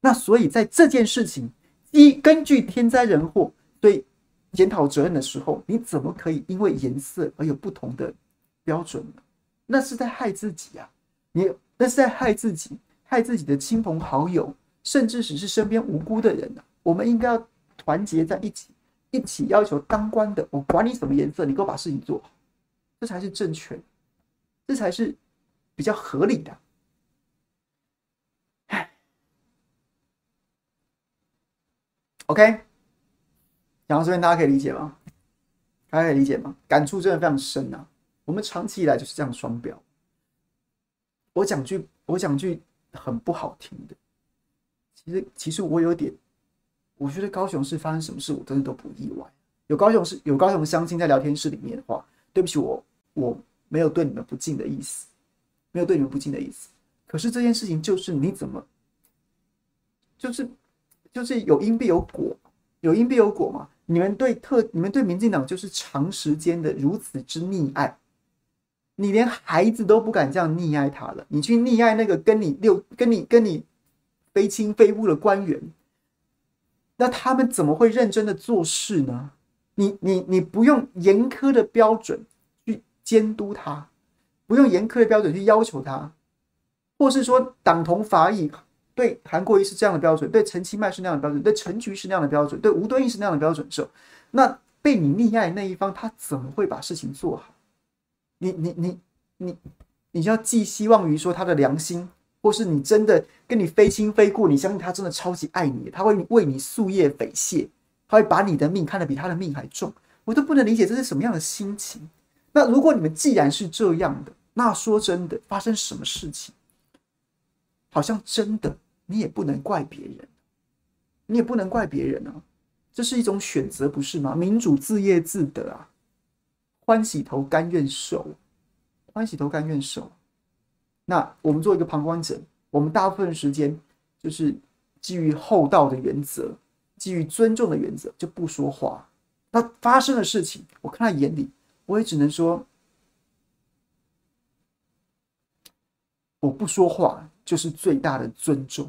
那所以在这件事情，一根据天灾人祸对。检讨责任的时候，你怎么可以因为颜色而有不同的标准呢？那是在害自己啊！你那是在害自己，害自己的亲朋好友，甚至只是身边无辜的人啊！我们应该要团结在一起，一起要求当官的，我管你什么颜色，你给我把事情做好，这才是正确，这才是比较合理的。，OK。讲到这边，大家可以理解吗？大家可以理解吗？感触真的非常深啊！我们长期以来就是这样双标。我讲句，我讲句很不好听的，其实，其实我有点，我觉得高雄市发生什么事，我真的都不意外。有高雄市，有高雄相亲在聊天室里面的话，对不起，我我没有对你们不敬的意思，没有对你们不敬的意思。可是这件事情就是你怎么，就是就是有因必有果，有因必有果嘛。你们对特，你们对民进党就是长时间的如此之溺爱，你连孩子都不敢这样溺爱他了，你去溺爱那个跟你六跟你跟你非亲非故的官员，那他们怎么会认真的做事呢？你你你不用严苛的标准去监督他，不用严苛的标准去要求他，或是说党同伐异。对韩国瑜是这样的标准，对陈其迈是那样的标准，对陈菊是那样的标准，对吴敦义是那样的标准的时候，那被你溺爱那一方，他怎么会把事情做好？你你你你，你就要寄希望于说他的良心，或是你真的跟你非亲非故，你相信他真的超级爱你，他会为你夙夜匪懈，他会把你的命看得比他的命还重，我都不能理解这是什么样的心情。那如果你们既然是这样的，那说真的，发生什么事情，好像真的。你也不能怪别人，你也不能怪别人啊，这是一种选择，不是吗？民主自业自得啊，欢喜头甘愿受，欢喜头甘愿受。那我们做一个旁观者，我们大部分时间就是基于厚道的原则，基于尊重的原则，就不说话。那发生的事情，我看在眼里，我也只能说，我不说话就是最大的尊重。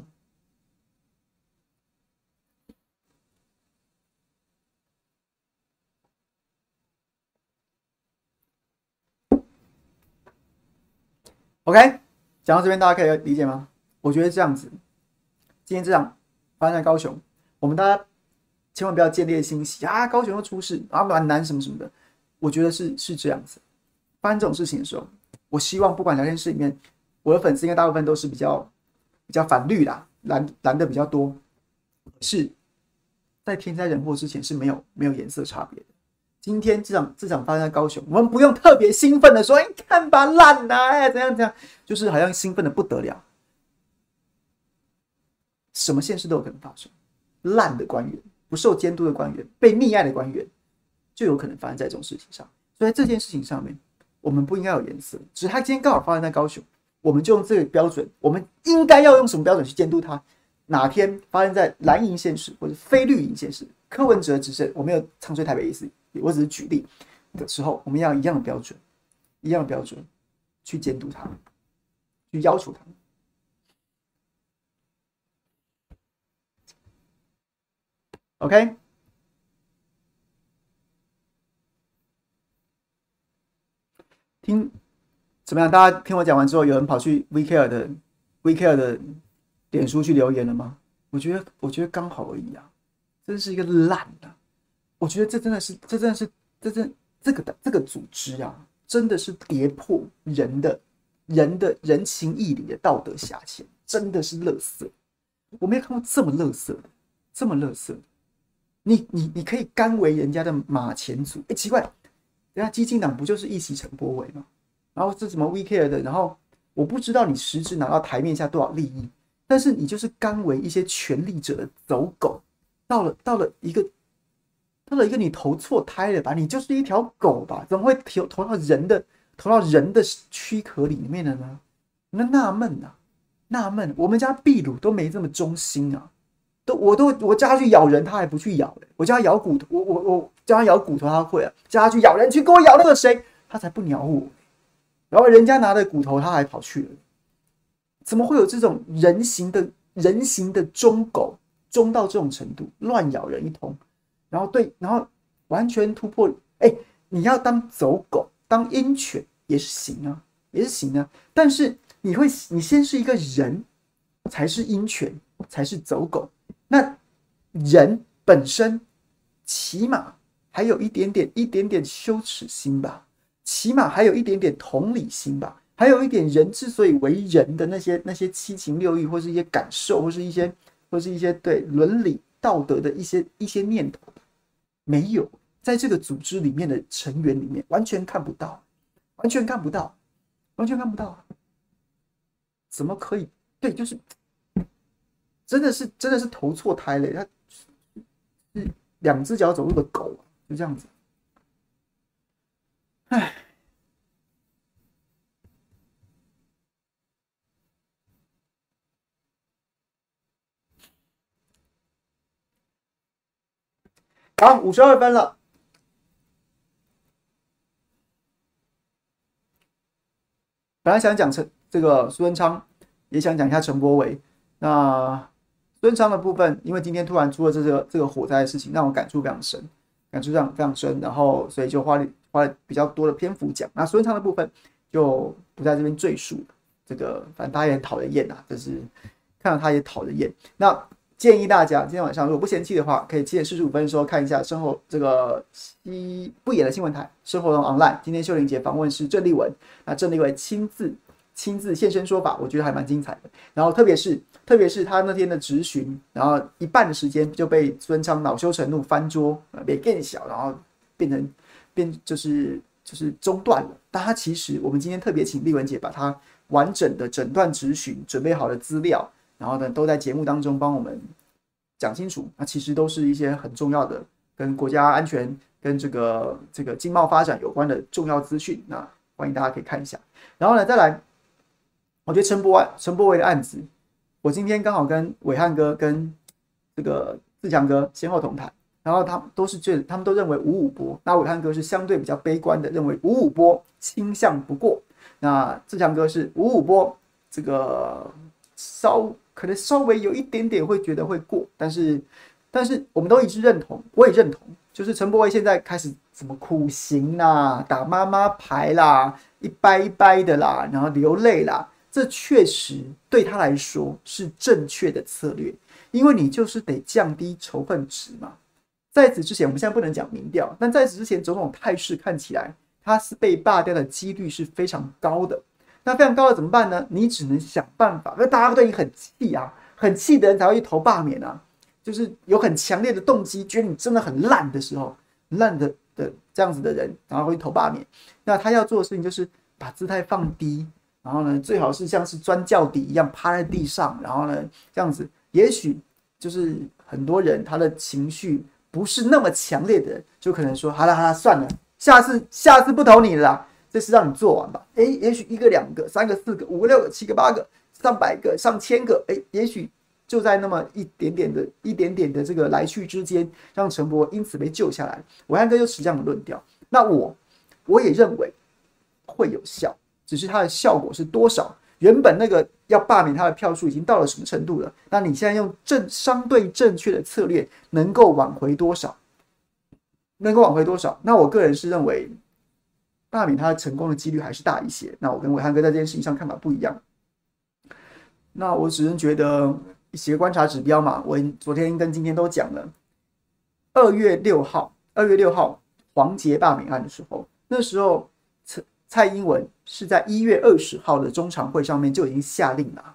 OK，讲到这边，大家可以理解吗？我觉得这样子，今天这样发生在高雄，我们大家千万不要建立信息啊！高雄又出事啊，暖男什么什么的，我觉得是是这样子。发生这种事情的时候，我希望不管聊天室里面，我的粉丝应该大部分都是比较比较反绿啦，蓝蓝的比较多，是在天灾人祸之前是没有没有颜色差别的。今天这场这场发生在高雄，我们不用特别兴奋的说，哎看吧，烂呐，哎，怎样怎样，就是好像兴奋的不得了。什么现实都有可能发生，烂的官员、不受监督的官员、被溺爱的官员，就有可能发生在这种事情上。所以在这件事情上面，我们不应该有颜色。只是他今天刚好发生在高雄，我们就用这个标准，我们应该要用什么标准去监督他？哪天发生在蓝营县市或者非绿营县市，柯文哲执政，我没有唱衰台北意思。我只是举例的时候，我们要一样的标准，一样的标准去监督他，去要求他。OK，听怎么样？大家听我讲完之后，有人跑去 VCare 的 VCare 的脸书去留言了吗？我觉得，我觉得刚好而已啊，真是一个烂的。我觉得这真的是，这真的是，这真这个的这个组织啊，真的是跌破人的人的人情义理的道德下限，真的是垃圾。我没有看过这么垃圾的，这么垃圾的。你你你可以甘为人家的马前卒？哎，奇怪，人家基进党不就是一席陈柏伟吗？然后这什么 WeCare 的，然后我不知道你实质拿到台面下多少利益，但是你就是甘为一些权力者的走狗，到了到了一个。到了一个你投错胎了吧？你就是一条狗吧？怎么会投投到人的投到人的躯壳里面了呢？那纳闷呐，纳闷。我们家秘鲁都没这么忠心啊，都我都我叫他去咬人，他还不去咬嘞。我叫他咬骨头，我我我叫他咬骨头，他会啊。叫他去咬人，去给我咬那个谁，他才不鸟我。然后人家拿的骨头，他还跑去了。怎么会有这种人形的人形的忠狗，忠到这种程度，乱咬人一通？然后对，然后完全突破。哎，你要当走狗，当鹰犬也是行啊，也是行啊。但是你会，你先是一个人，才是鹰犬，才是走狗。那人本身起码还有一点点、一点点羞耻心吧，起码还有一点点同理心吧，还有一点人之所以为人的那些那些七情六欲，或是一些感受，或是一些或是一些对伦理道德的一些一些念头。没有，在这个组织里面的成员里面，完全看不到，完全看不到，完全看不到，怎么可以？对，就是，真的是，真的是投错胎了。他是两只脚走路的狗，就这样子。哎，好，五十二分了。本来想讲陈这个苏文昌，也想讲一下陈柏惟。那孙昌的部分，因为今天突然出了这个这个火灾的事情，让我感触非常深，感触非常非常深。然后，所以就花了花了比较多的篇幅讲。那孙昌的部分就不在这边赘述。这个反正他也很讨人厌呐，就是看到他也讨人厌。那。建议大家今天晚上如果不嫌弃的话，可以七点四十五分的时候看一下生活这个一不演的新闻台生活中 online。今天秀玲姐访问是郑丽文，那郑丽文亲自亲自现身说法，我觉得还蛮精彩的。然后特别是特别是他那天的质询，然后一半的时间就被孙昌恼羞成怒翻桌，变更小，然后变成变就是就是中断了。但他其实我们今天特别请丽文姐把他完整的诊断、咨询准备好的资料。然后呢，都在节目当中帮我们讲清楚。那其实都是一些很重要的，跟国家安全、跟这个这个经贸发展有关的重要资讯。那欢迎大家可以看一下。然后呢，再来，我觉得陈柏陈柏惟的案子，我今天刚好跟伟汉哥、跟这个自强哥先后同台，然后他们都是觉他们都认为五五波。那伟汉哥是相对比较悲观的，认为五五波倾向不过。那志强哥是五五波，这个稍。可能稍微有一点点会觉得会过，但是但是我们都一致认同，我也认同，就是陈柏惟现在开始什么苦行啦，打妈妈牌啦，一掰一掰的啦，然后流泪啦，这确实对他来说是正确的策略，因为你就是得降低仇恨值嘛。在此之前，我们现在不能讲民调，但在此之前，种种态势看起来，他是被罢掉的几率是非常高的。那非常高的怎么办呢？你只能想办法，那大家对你很气啊，很气的人才会去投罢免啊。就是有很强烈的动机，觉得你真的很烂的时候，烂的的这样子的人，然后会投罢免。那他要做的事情就是把姿态放低，然后呢，最好是像是钻轿底一样趴在地上，然后呢，这样子，也许就是很多人他的情绪不是那么强烈的人，就可能说，好了好了，算了，下次下次不投你了啦，这次让你做完吧。诶，也许一个两个三个四个五个六个七个八个上百个上千个，诶，也许。就在那么一点点的、一点点的这个来去之间，让陈伯因此被救下来。暐瀚哥就持这样的论调。那我我也认为会有效，只是它的效果是多少？原本那个要罢免他的票数已经到了什么程度了？那你现在用正相对正确的策略，能够挽回多少？能够挽回多少？那我个人是认为罢免他成功的几率还是大一些。那我跟伟汉哥在这件事情上看法不一样。那我只能觉得。一些观察指标嘛，我昨天跟今天都讲了。二月六号，二月六号黄杰罢免案的时候，那时候蔡英文是在一月二十号的中常会上面就已经下令了。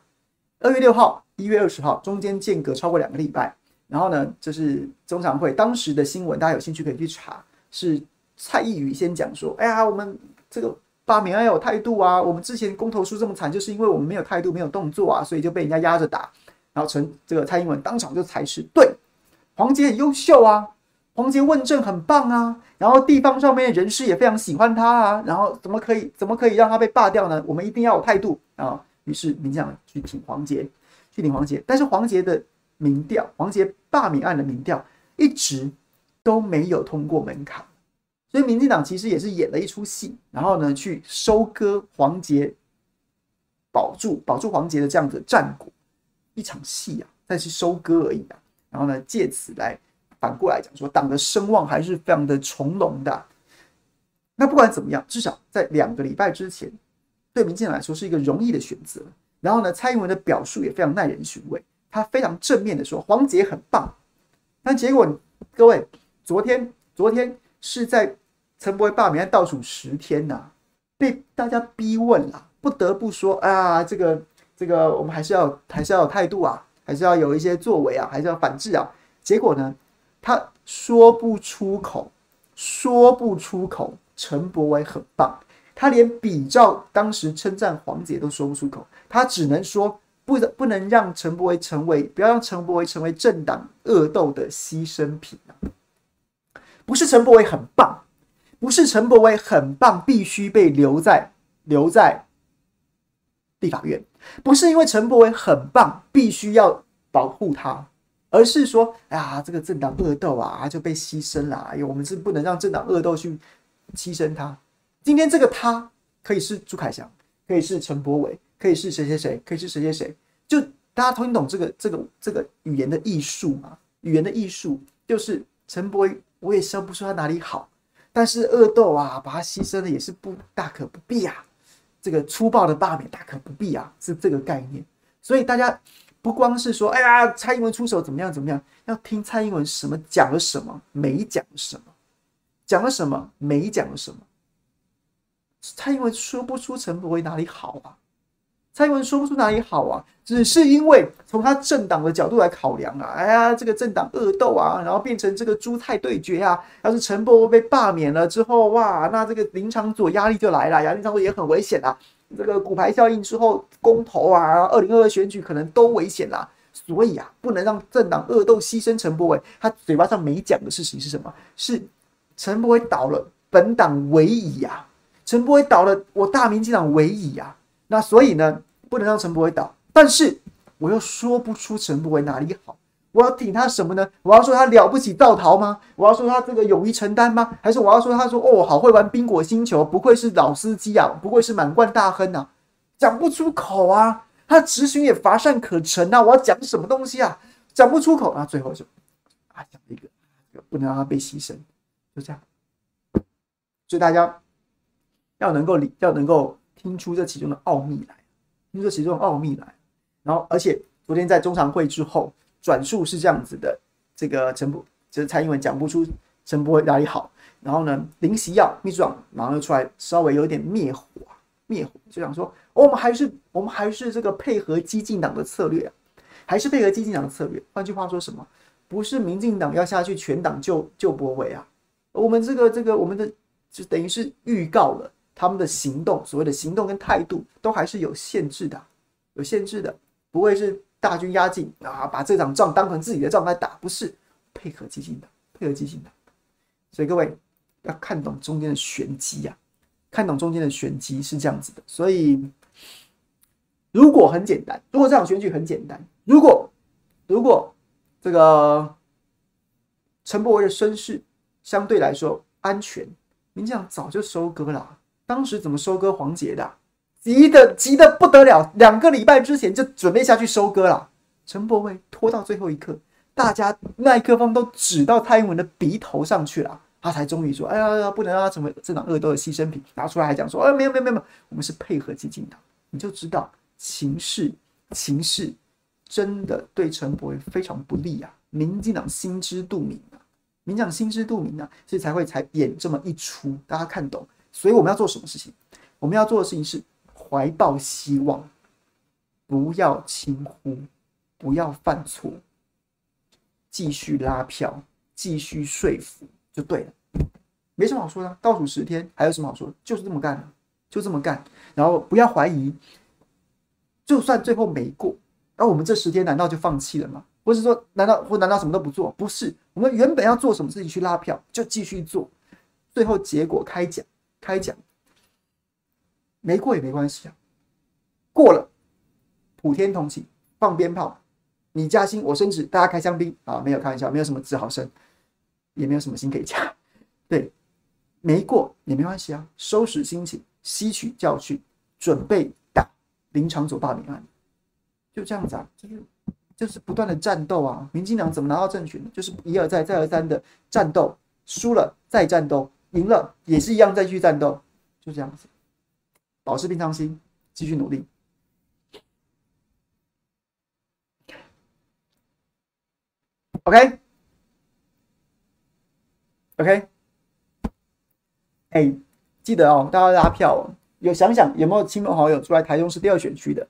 二月六号，一月二十号，中间间隔超过两个礼拜。然后呢，就是中常会当时的新闻，大家有兴趣可以去查，是蔡易余先讲说：“哎呀，我们这个罢免要有态度啊，我们之前公投输这么惨，就是因为我们没有态度，没有动作啊，所以就被人家压着打。”然后陈这个蔡英文当场就裁示，对，黄杰很优秀啊，黄杰问政很棒啊，然后地方上面的人士也非常喜欢他啊，然后怎么可以怎么可以让他被罢掉呢？我们一定要有态度啊！于是民进党去挺黄杰，去挺黄杰，但是黄杰的民调，黄杰罢免案的民调一直都没有通过门槛，所以民进党其实也是演了一出戏，然后呢去收割黄杰，保住保住黄杰的这样的战果。一场戏啊，再去收割而已啊。然后呢，借此来反过来讲说，党的声望还是非常的从容的。那不管怎么样，至少在两个礼拜之前，对民进党来说是一个容易的选择。然后呢，蔡英文的表述也非常耐人寻味，他非常正面的说黄杰很棒。但结果各位，昨天昨天是在陈柏惟罢免倒数十天呐、被大家逼问了，不得不说啊，这个。这个我们还是要还是要有态度啊，还是要有一些作为啊，还是要反制啊。结果呢，他说不出口，说不出口。陈柏威很棒，他连比照当时称赞黄姐都说不出口，他只能说不不能让陈柏威成为，不要让陈柏威成为政党恶斗的牺牲品。不是陈柏威很棒，不是陈柏威很棒，必须被留在留在立法院。不是因为陈柏威很棒，必须要保护他，而是说，哎呀，这个政党恶斗啊，就被牺牲了。哎呦，我们是不能让政党恶斗去牺牲他。今天这个他可以是朱凯翔，可以是陈柏伟，可以是谁谁谁，可以是谁谁谁。就大家听懂这个这个这个语言的艺术嘛？语言的艺术就是陈柏伟，我也说不出他哪里好，但是恶斗啊，把他牺牲了也是不大可不必啊。这个粗暴的罢免大可不必啊，是这个概念。所以大家不光是说，哎呀，蔡英文出手怎么样怎么样，要听蔡英文什么讲了什么，没讲什么，讲了什么，没讲了什么。蔡英文说不出陈柏惟哪里好啊。蔡英文说不出哪里好啊，只是因为从他政党的角度来考量啊，哎呀，这个政党恶斗啊，然后变成这个朱蔡对决啊。要是陈柏惟被罢免了之后，哇，那这个林昶佐压力就来了，呀，林昶佐也很危险啊。这个骨牌效应之后，公投啊，二零二二选举可能都危险啦。所以啊，不能让政党恶斗牺牲陈柏伟。他嘴巴上没讲的事情是什么？是陈柏伟倒了，本党危矣呀。陈柏伟倒了，我大民进党危矣呀。那所以呢？不能让陈柏伟倒，但是我又说不出陈柏伟哪里好。我要挺他什么呢？我要说他了不起造逃吗？我要说他这个勇于承担吗？还是我要说他说哦，好会玩冰果星球，不愧是老司机啊，不愧是满贯大亨啊，讲不出口啊。他执行也乏善可陈啊。我要讲什么东西啊？讲不出口啊。最后就啊，讲一个，不能让他被牺牲，就这样。所以大家要能够理，要能够听出这其中的奥秘来，听出其中的奥秘来。然后，而且昨天在中常会之后，转述是这样子的：这个陈伯，就是蔡英文讲不出陈柏惟哪里好。然后呢，林锡耀秘书长马上就出来，稍微有点灭火，灭火就想说，我们还是我们还是这个配合激进党的策略啊，还是配合激进党的策略。换句话说什么？不是民进党要下去全党救救柏惟啊，我们这个这个我们的就等于是预告了他们的行动，所谓的行动跟态度都还是有限制的，有限制的。不会是大军压境啊，把这场仗当成自己的仗来打，不是配合基进的，配合基进的。所以各位要看懂中间的玄机呀，看懂中间的玄机是这样子的。所以如果很简单，如果这场选举很简单，如果如果这个陈伯维的身世相对来说安全，民进党早就收割了。当时怎么收割黄杰的？急的急的不得了，两个礼拜之前就准备下去收割了。陈柏威拖到最后一刻，大家麦克风都指到蔡英文的鼻头上去了，他才终于说：“哎呀，不能让他成为这场恶斗的牺牲品。”拿出来还讲说：“哎，没有没有没有，我们是配合基进党。”你就知道情势情势真的对陈柏威非常不利啊！民进党心知肚明啊，民进党心知肚明啊，所以才会才演这么一出，大家看懂。所以我们要做什么事情？我们要做的事情是。怀抱希望，不要轻忽，不要犯错，继续拉票，继续说服就对了，没什么好说的。倒数十天还有什么好说？就是这么干，就这么干。然后不要怀疑，就算最后没过，那我们这十天难道就放弃了吗？或是说，难道或难道什么都不做？不是，我们原本要做什么事情去拉票，就继续做。最后结果开奖，开奖。没过也没关系啊，过了，普天同庆，放鞭炮，你加薪我升职，大家开香槟。啊，没有开玩笑，没有什么自豪声，也没有什么薪可以加，对，没过也没关系啊，收拾心情，吸取教训，准备打林昶佐罢免案，就这样子啊，就是就是不断的战斗啊，民进党怎么拿到政权呢？就是一而再再而三的战斗，输了再战斗，赢了也是一样再去战斗，就这样子。保持平常心，继续努力。OK，OK，、哎，记得哦，大家拉票哦。有想想有没有亲朋好友住在台中市第二选区的，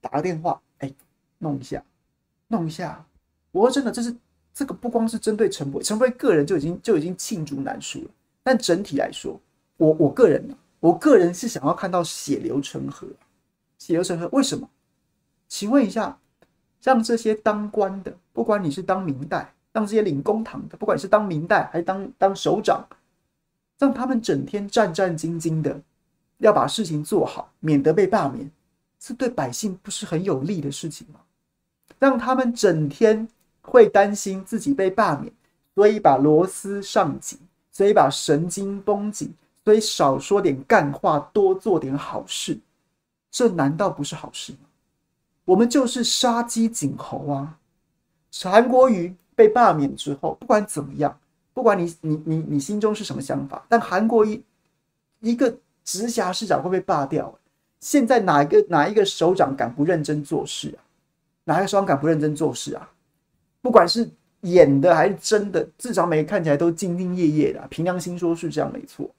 打个电话，哎，弄一下，弄一下。我说真的，这是这个不光是针对陈柏，陈柏个人就已经就已经罄竹难书了。但整体来说，我我个人呢。我个人是想要看到血流成河，血流成河。为什么？请问一下，让这些当官的，不管你是当明代，让这些领公堂的，不管是当明代还是当当首长，让他们整天战战兢兢的要把事情做好，免得被罢免，这对百姓不是很有利的事情吗？让他们整天会担心自己被罢免，所以把螺丝上紧，所以把神经绷紧。所以少说点干话，多做点好事，这难道不是好事吗？我们就是杀鸡儆猴啊！韩国瑜被罢免之后，不管怎么样，不管你你你你心中是什么想法，但韩国瑜一个直辖市长会被罢掉，现在哪一个哪一个首长敢不认真做事啊？哪一个首长敢不认真做事啊？不管是演的还是真的，至少每个看起来都兢兢业业的，凭良心说是这样没错。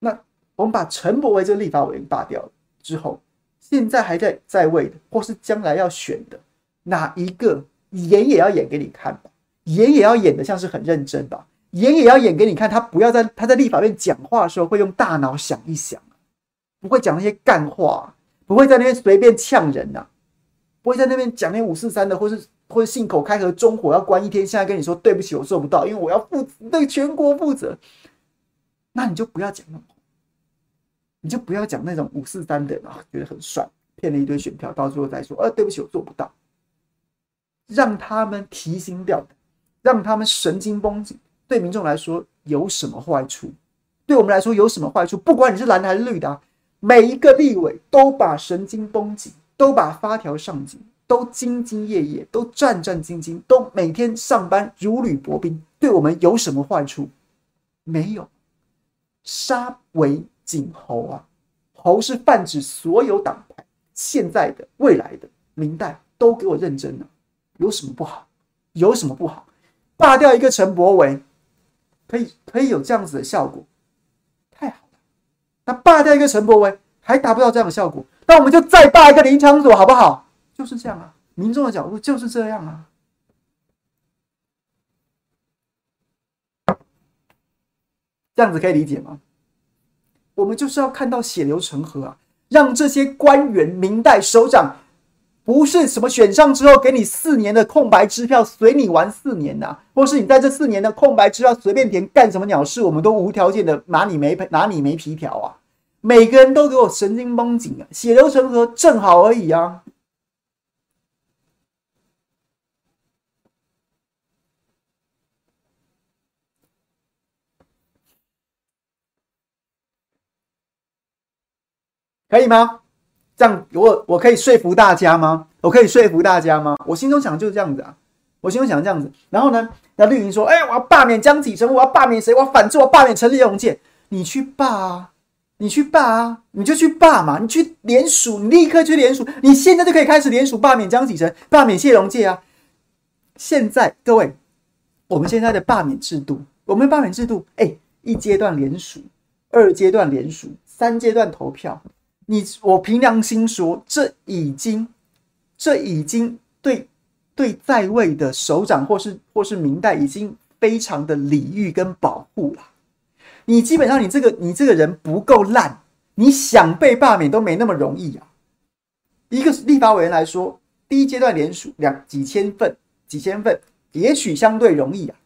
那我们把陈伯威这个立法委员罢掉了之后，现在还在在位的，或是将来要选的哪一个演也要演给你看吧，演也要演得像是很认真吧，演也要演给你看，他不要在他在立法院讲话的时候会用大脑想一想，不会讲那些干话，不会在那边随便呛人呐，不会在那边讲那些五四三的，或是或者信口开河，中火要关一天，现在跟你说对不起，我做不到，因为我要负对全国负责。那你就不要讲那么，你就不要讲那种五四三的啊，觉得很帅，骗了一堆选票，到最后再说，呃，对不起，我做不到。让他们提心吊胆，让他们神经绷紧，对民众来说有什么坏处？对我们来说有什么坏处？不管你是蓝的还是绿的啊，每一个立委都把神经绷紧，都把发条上紧，都兢兢业业，都战战兢兢，都每天上班如履薄冰，对我们有什么坏处？没有。杀为儆侯啊，侯是泛指所有党派，现在的、未来的明代都给我认真了，有什么不好？有什么不好？罢掉一个陈伯维，可以可以有这样子的效果，太好了。那罢掉一个陈伯维还达不到这样的效果，那我们就再罢一个林昌佐，好不好？就是这样啊，民众的角度就是这样啊，这样子可以理解吗？我们就是要看到血流成河啊，让这些官员、明代首长。不是什么选上之后给你四年的空白支票，随你玩四年呐、啊，或是你在这四年的空白支票随便填干什么鸟事，我们都无条件的拿你没拿你没皮条啊！每个人都给我神经绷紧啊，血流成河正好而已啊！可以吗？这样我我可以说服大家吗？我可以说服大家吗？我心中想的就是这样子啊，我心中想这样子。然后呢，那绿营说：“哎，我要罢免江启臣，我要罢免谁？我要反制，我罢免陈立荣健。你去罢啊，你去罢啊，你就去罢嘛，你去联署，你立刻去联署，你现在就可以开始联署罢免江启臣，罢免谢龙介啊！现在各位，我们现在的罢免制度，我们罢免制度，哎，一阶段联署，二阶段联署，三阶段投票。”你我凭良心说，这已经，这已经对对在位的首长或是或是明代已经非常的礼遇跟保护了。你基本上你这个你这个人不够烂，你想被罢免都没那么容易啊。一个立法委员来说，第一阶段联署两几千份几千份，也许相对容易啊，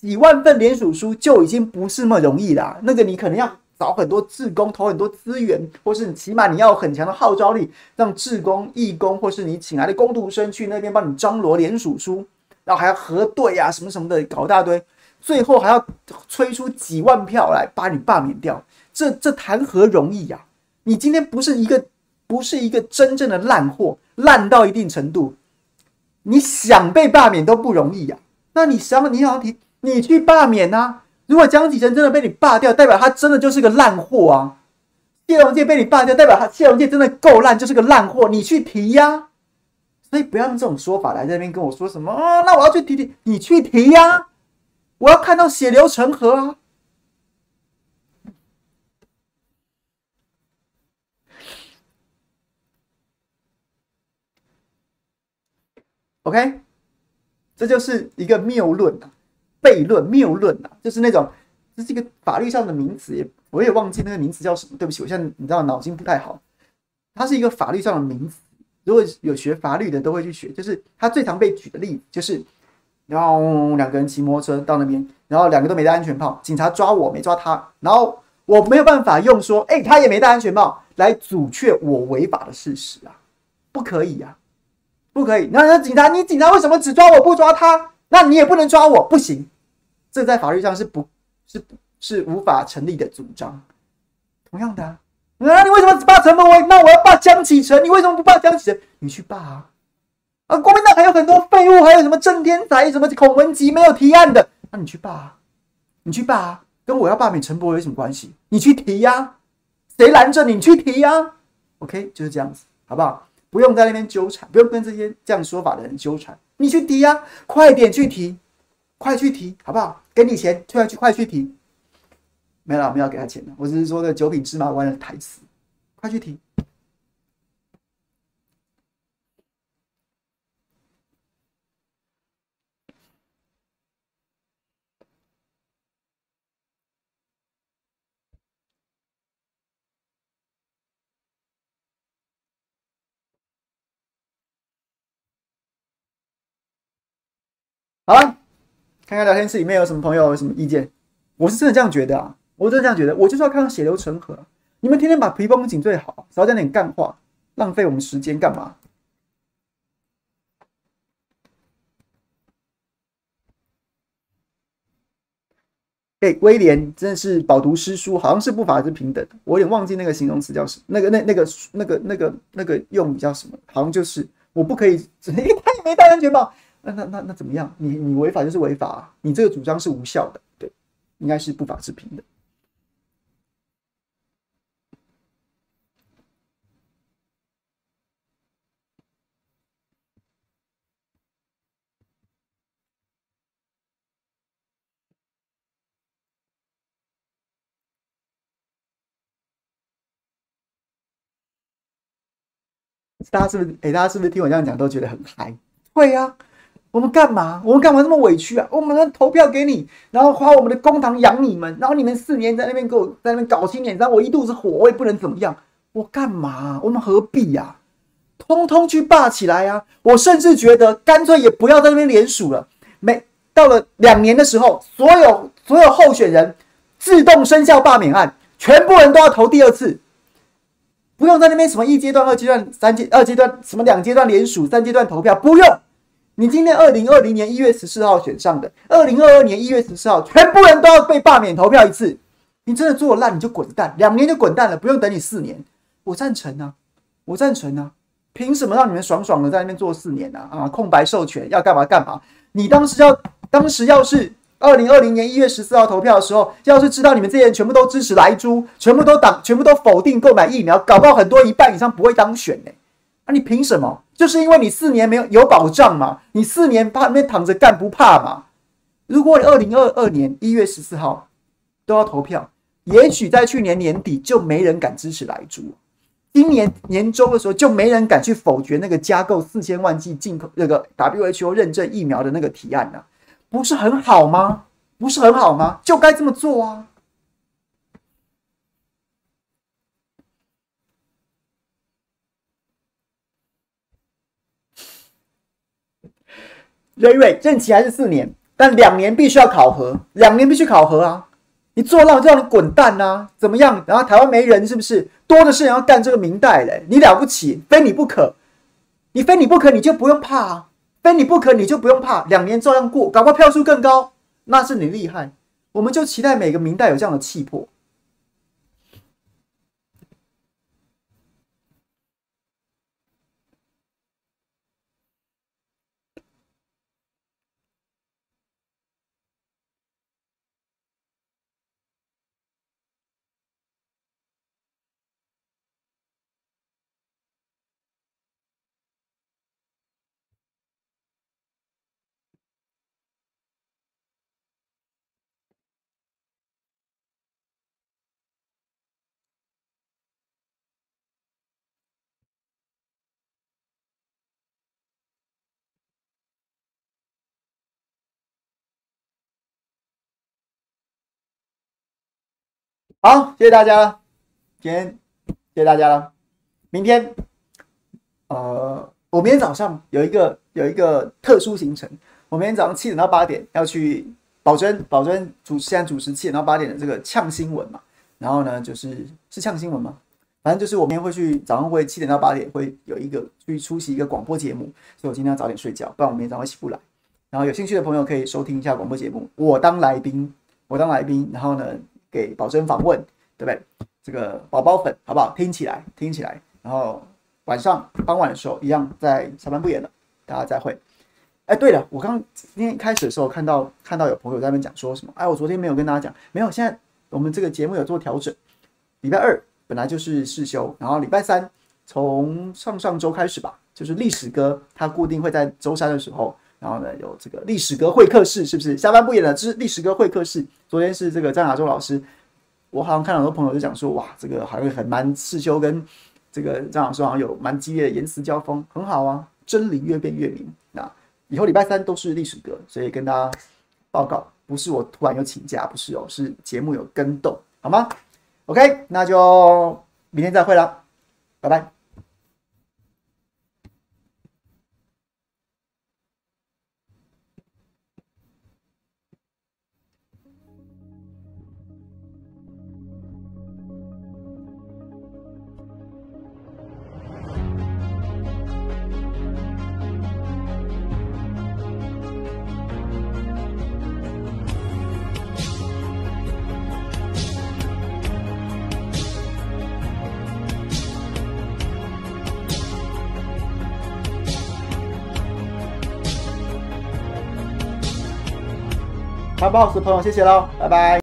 几万份联署书就已经不是那么容易了。那个你可能要。找很多志工，投很多资源，或是你起码你要很强的号召力，让志工、义工，或是你请来的工读生去那边帮你张罗联署书，然后还要核对啊，什么什么的，搞一大堆，最后还要催出几万票来把你罢免掉，这这谈何容易呀？你今天不是一个不是一个真正的烂货，烂到一定程度，你想被罢免都不容易呀。那你想，你想提，你去罢免啊？如果江启臣真的被你罢掉，代表他真的就是个烂货啊！谢龙介被你罢掉，代表他谢龙介真的够烂，就是个烂货。你去提呀、所以不要用这种说法来这边跟我说什么啊？那我要去提提，你去提呀、我要看到血流成河啊！OK，这就是一个谬论啊。悖论、谬论啊，就是那种，这是一个法律上的名词，也我也忘记那个名词叫什么。对不起，我现在你知道脑筋不太好。它是一个法律上的名词，如果有学法律的都会去学。就是它最常被举的例子，就是然后两个人骑摩托车到那边，然后两个都没戴安全帽，警察抓我没抓他，然后我没有办法用说，哎，他也没戴安全帽来阻却我违法的事实啊，不可以呀、啊，不可以。那那警察，你警察为什么只抓我不抓他？那你也不能抓我，不行，这在法律上是不，是是无法成立的主张。同样的啊，你为什么只罢陈伯威？那我要罢江启臣，你为什么不罢江启臣？你去罢啊！啊，国民党还有很多废物，还有什么郑天才、什么孔文吉没有提案的，那你去罢啊！你去罢啊！跟我要罢免陈伯有什么关系？你去提呀、谁拦着你？去提呀、！OK，就是这样子，好不好？不用在那边纠缠，不用跟这些这样说法的人纠缠。你去提呀、快点去提，快去提，好不好？给你钱，退回去，快去提。没了，我们要给他钱了。我只是说个九品芝麻官的台词，快去提。好了，看看聊天室里面有什么朋友有什么意见。我是真的这样觉得啊，我真的这样觉得。我就是要看到血流成河。你们天天把皮绷紧最好，少讲点干话，浪费我们时间干嘛？哎、威廉真的是饱读诗书，好像是不法之平等。我有点忘记那个形容词叫什么，那个那那个那个那个那个用语叫什么？好像就是我不可以，他也没戴安全帽，那那那那怎么样？你你违法就是违法啊，你这个主张是无效的，对，应该是不法之评的。大家是不是？哎，大家是不是听我这样讲都觉得很嗨？会呀、啊，我们干嘛？我们干嘛这么委屈啊？我们投票给你，然后花我们的公帑养你们，然后你们四年在那边给我在那边搞青年，然后我一肚子火，我也不能怎么样。我干嘛？我们何必呀、通通去罢起来呀、啊！我甚至觉得干脆也不要在那边联署了。每到了两年的时候，所有所有候选人自动生效罢免案，全部人都要投第二次。不用在那边什么一阶段、二阶段、三阶二阶段什么两阶段联署、三阶段投票，不用。你今天二零二零年一月十四号选上的，二零二二年一月十四号，全部人都要被罢免投票一次。你真的做烂，你就滚蛋，两年就滚蛋了，不用等你四年。我赞成啊，我赞成啊。凭什么让你们爽爽的在那边做四年呢？啊，空白授权要干嘛干嘛？你当时要，当时要是。二零二零年一月十四号投票的时候，要是知道你们这些人全部都支持莱猪，全部都党，全部都否定购买疫苗，搞不好很多一半以上不会当选呢、你凭什么？就是因为你四年没有有保障嘛？你四年怕那躺着干不怕嘛？如果你二零二二年一月十四号都要投票，也许在去年年底就没人敢支持莱猪，今年年中的时候就没人敢去否决那个加购四千万剂进口那个 WHO 认证疫苗的那个提案呢、啊。不是很好吗？不是很好吗？就该这么做啊！瑞瑞，任期还是四年，但两年必须要考核，两年必须考核啊！你做烂就让你滚蛋呐、啊！怎么样？然后台湾没人是不是？多的是人要干这个民代嘞！你了不起，非你不可，你非你不可，你就不用怕啊！非你不可，你就不用怕，两年照样过，搞不好票数更高，那是你厉害。我们就期待每个民代有这样的气魄。好，谢谢大家，今天谢谢大家了。明天，呃，我明天早上有一个有一个特殊行程。我明天早上七点到八点要去保真，保真主现在主持七点到八点的这个呛新闻嘛。然后呢，就是是呛新闻吗？反正就是我明天会去早上会七点到八点会有一个去出席一个广播节目，所以我今天要早点睡觉，不然我明天早上起不来。然后有兴趣的朋友可以收听一下广播节目，我当来宾，我当来宾，然后呢。给保真访问，对不对？这个宝宝粉好不好？听起来，听起来。然后晚上傍晚的时候，一样在下班不演了，大家再会。哎，对了，我刚今天开始的时候看到看到有朋友在那边讲说什么？哎，我昨天没有跟大家讲，没有。现在我们这个节目有做调整，礼拜二本来就是试休，然后礼拜三从上上周开始吧，就是历史哥他固定会在周三的时候。然后呢，有这个历史哥会客室，是不是下班不演了？这是历史哥会客室。昨天是这个张亚洲老师，我好像看很多朋友就讲说，哇，这个好像很蛮刺修跟这个张老师好像有蛮激烈的言辞交锋，很好啊，真理越辩越明。那以后礼拜三都是历史哥，所以跟大家报告，不是我突然有请假，不是哦，是节目有更动，好吗？OK，那就明天再会了，拜拜。好不好？的朋友，谢谢喽，拜拜。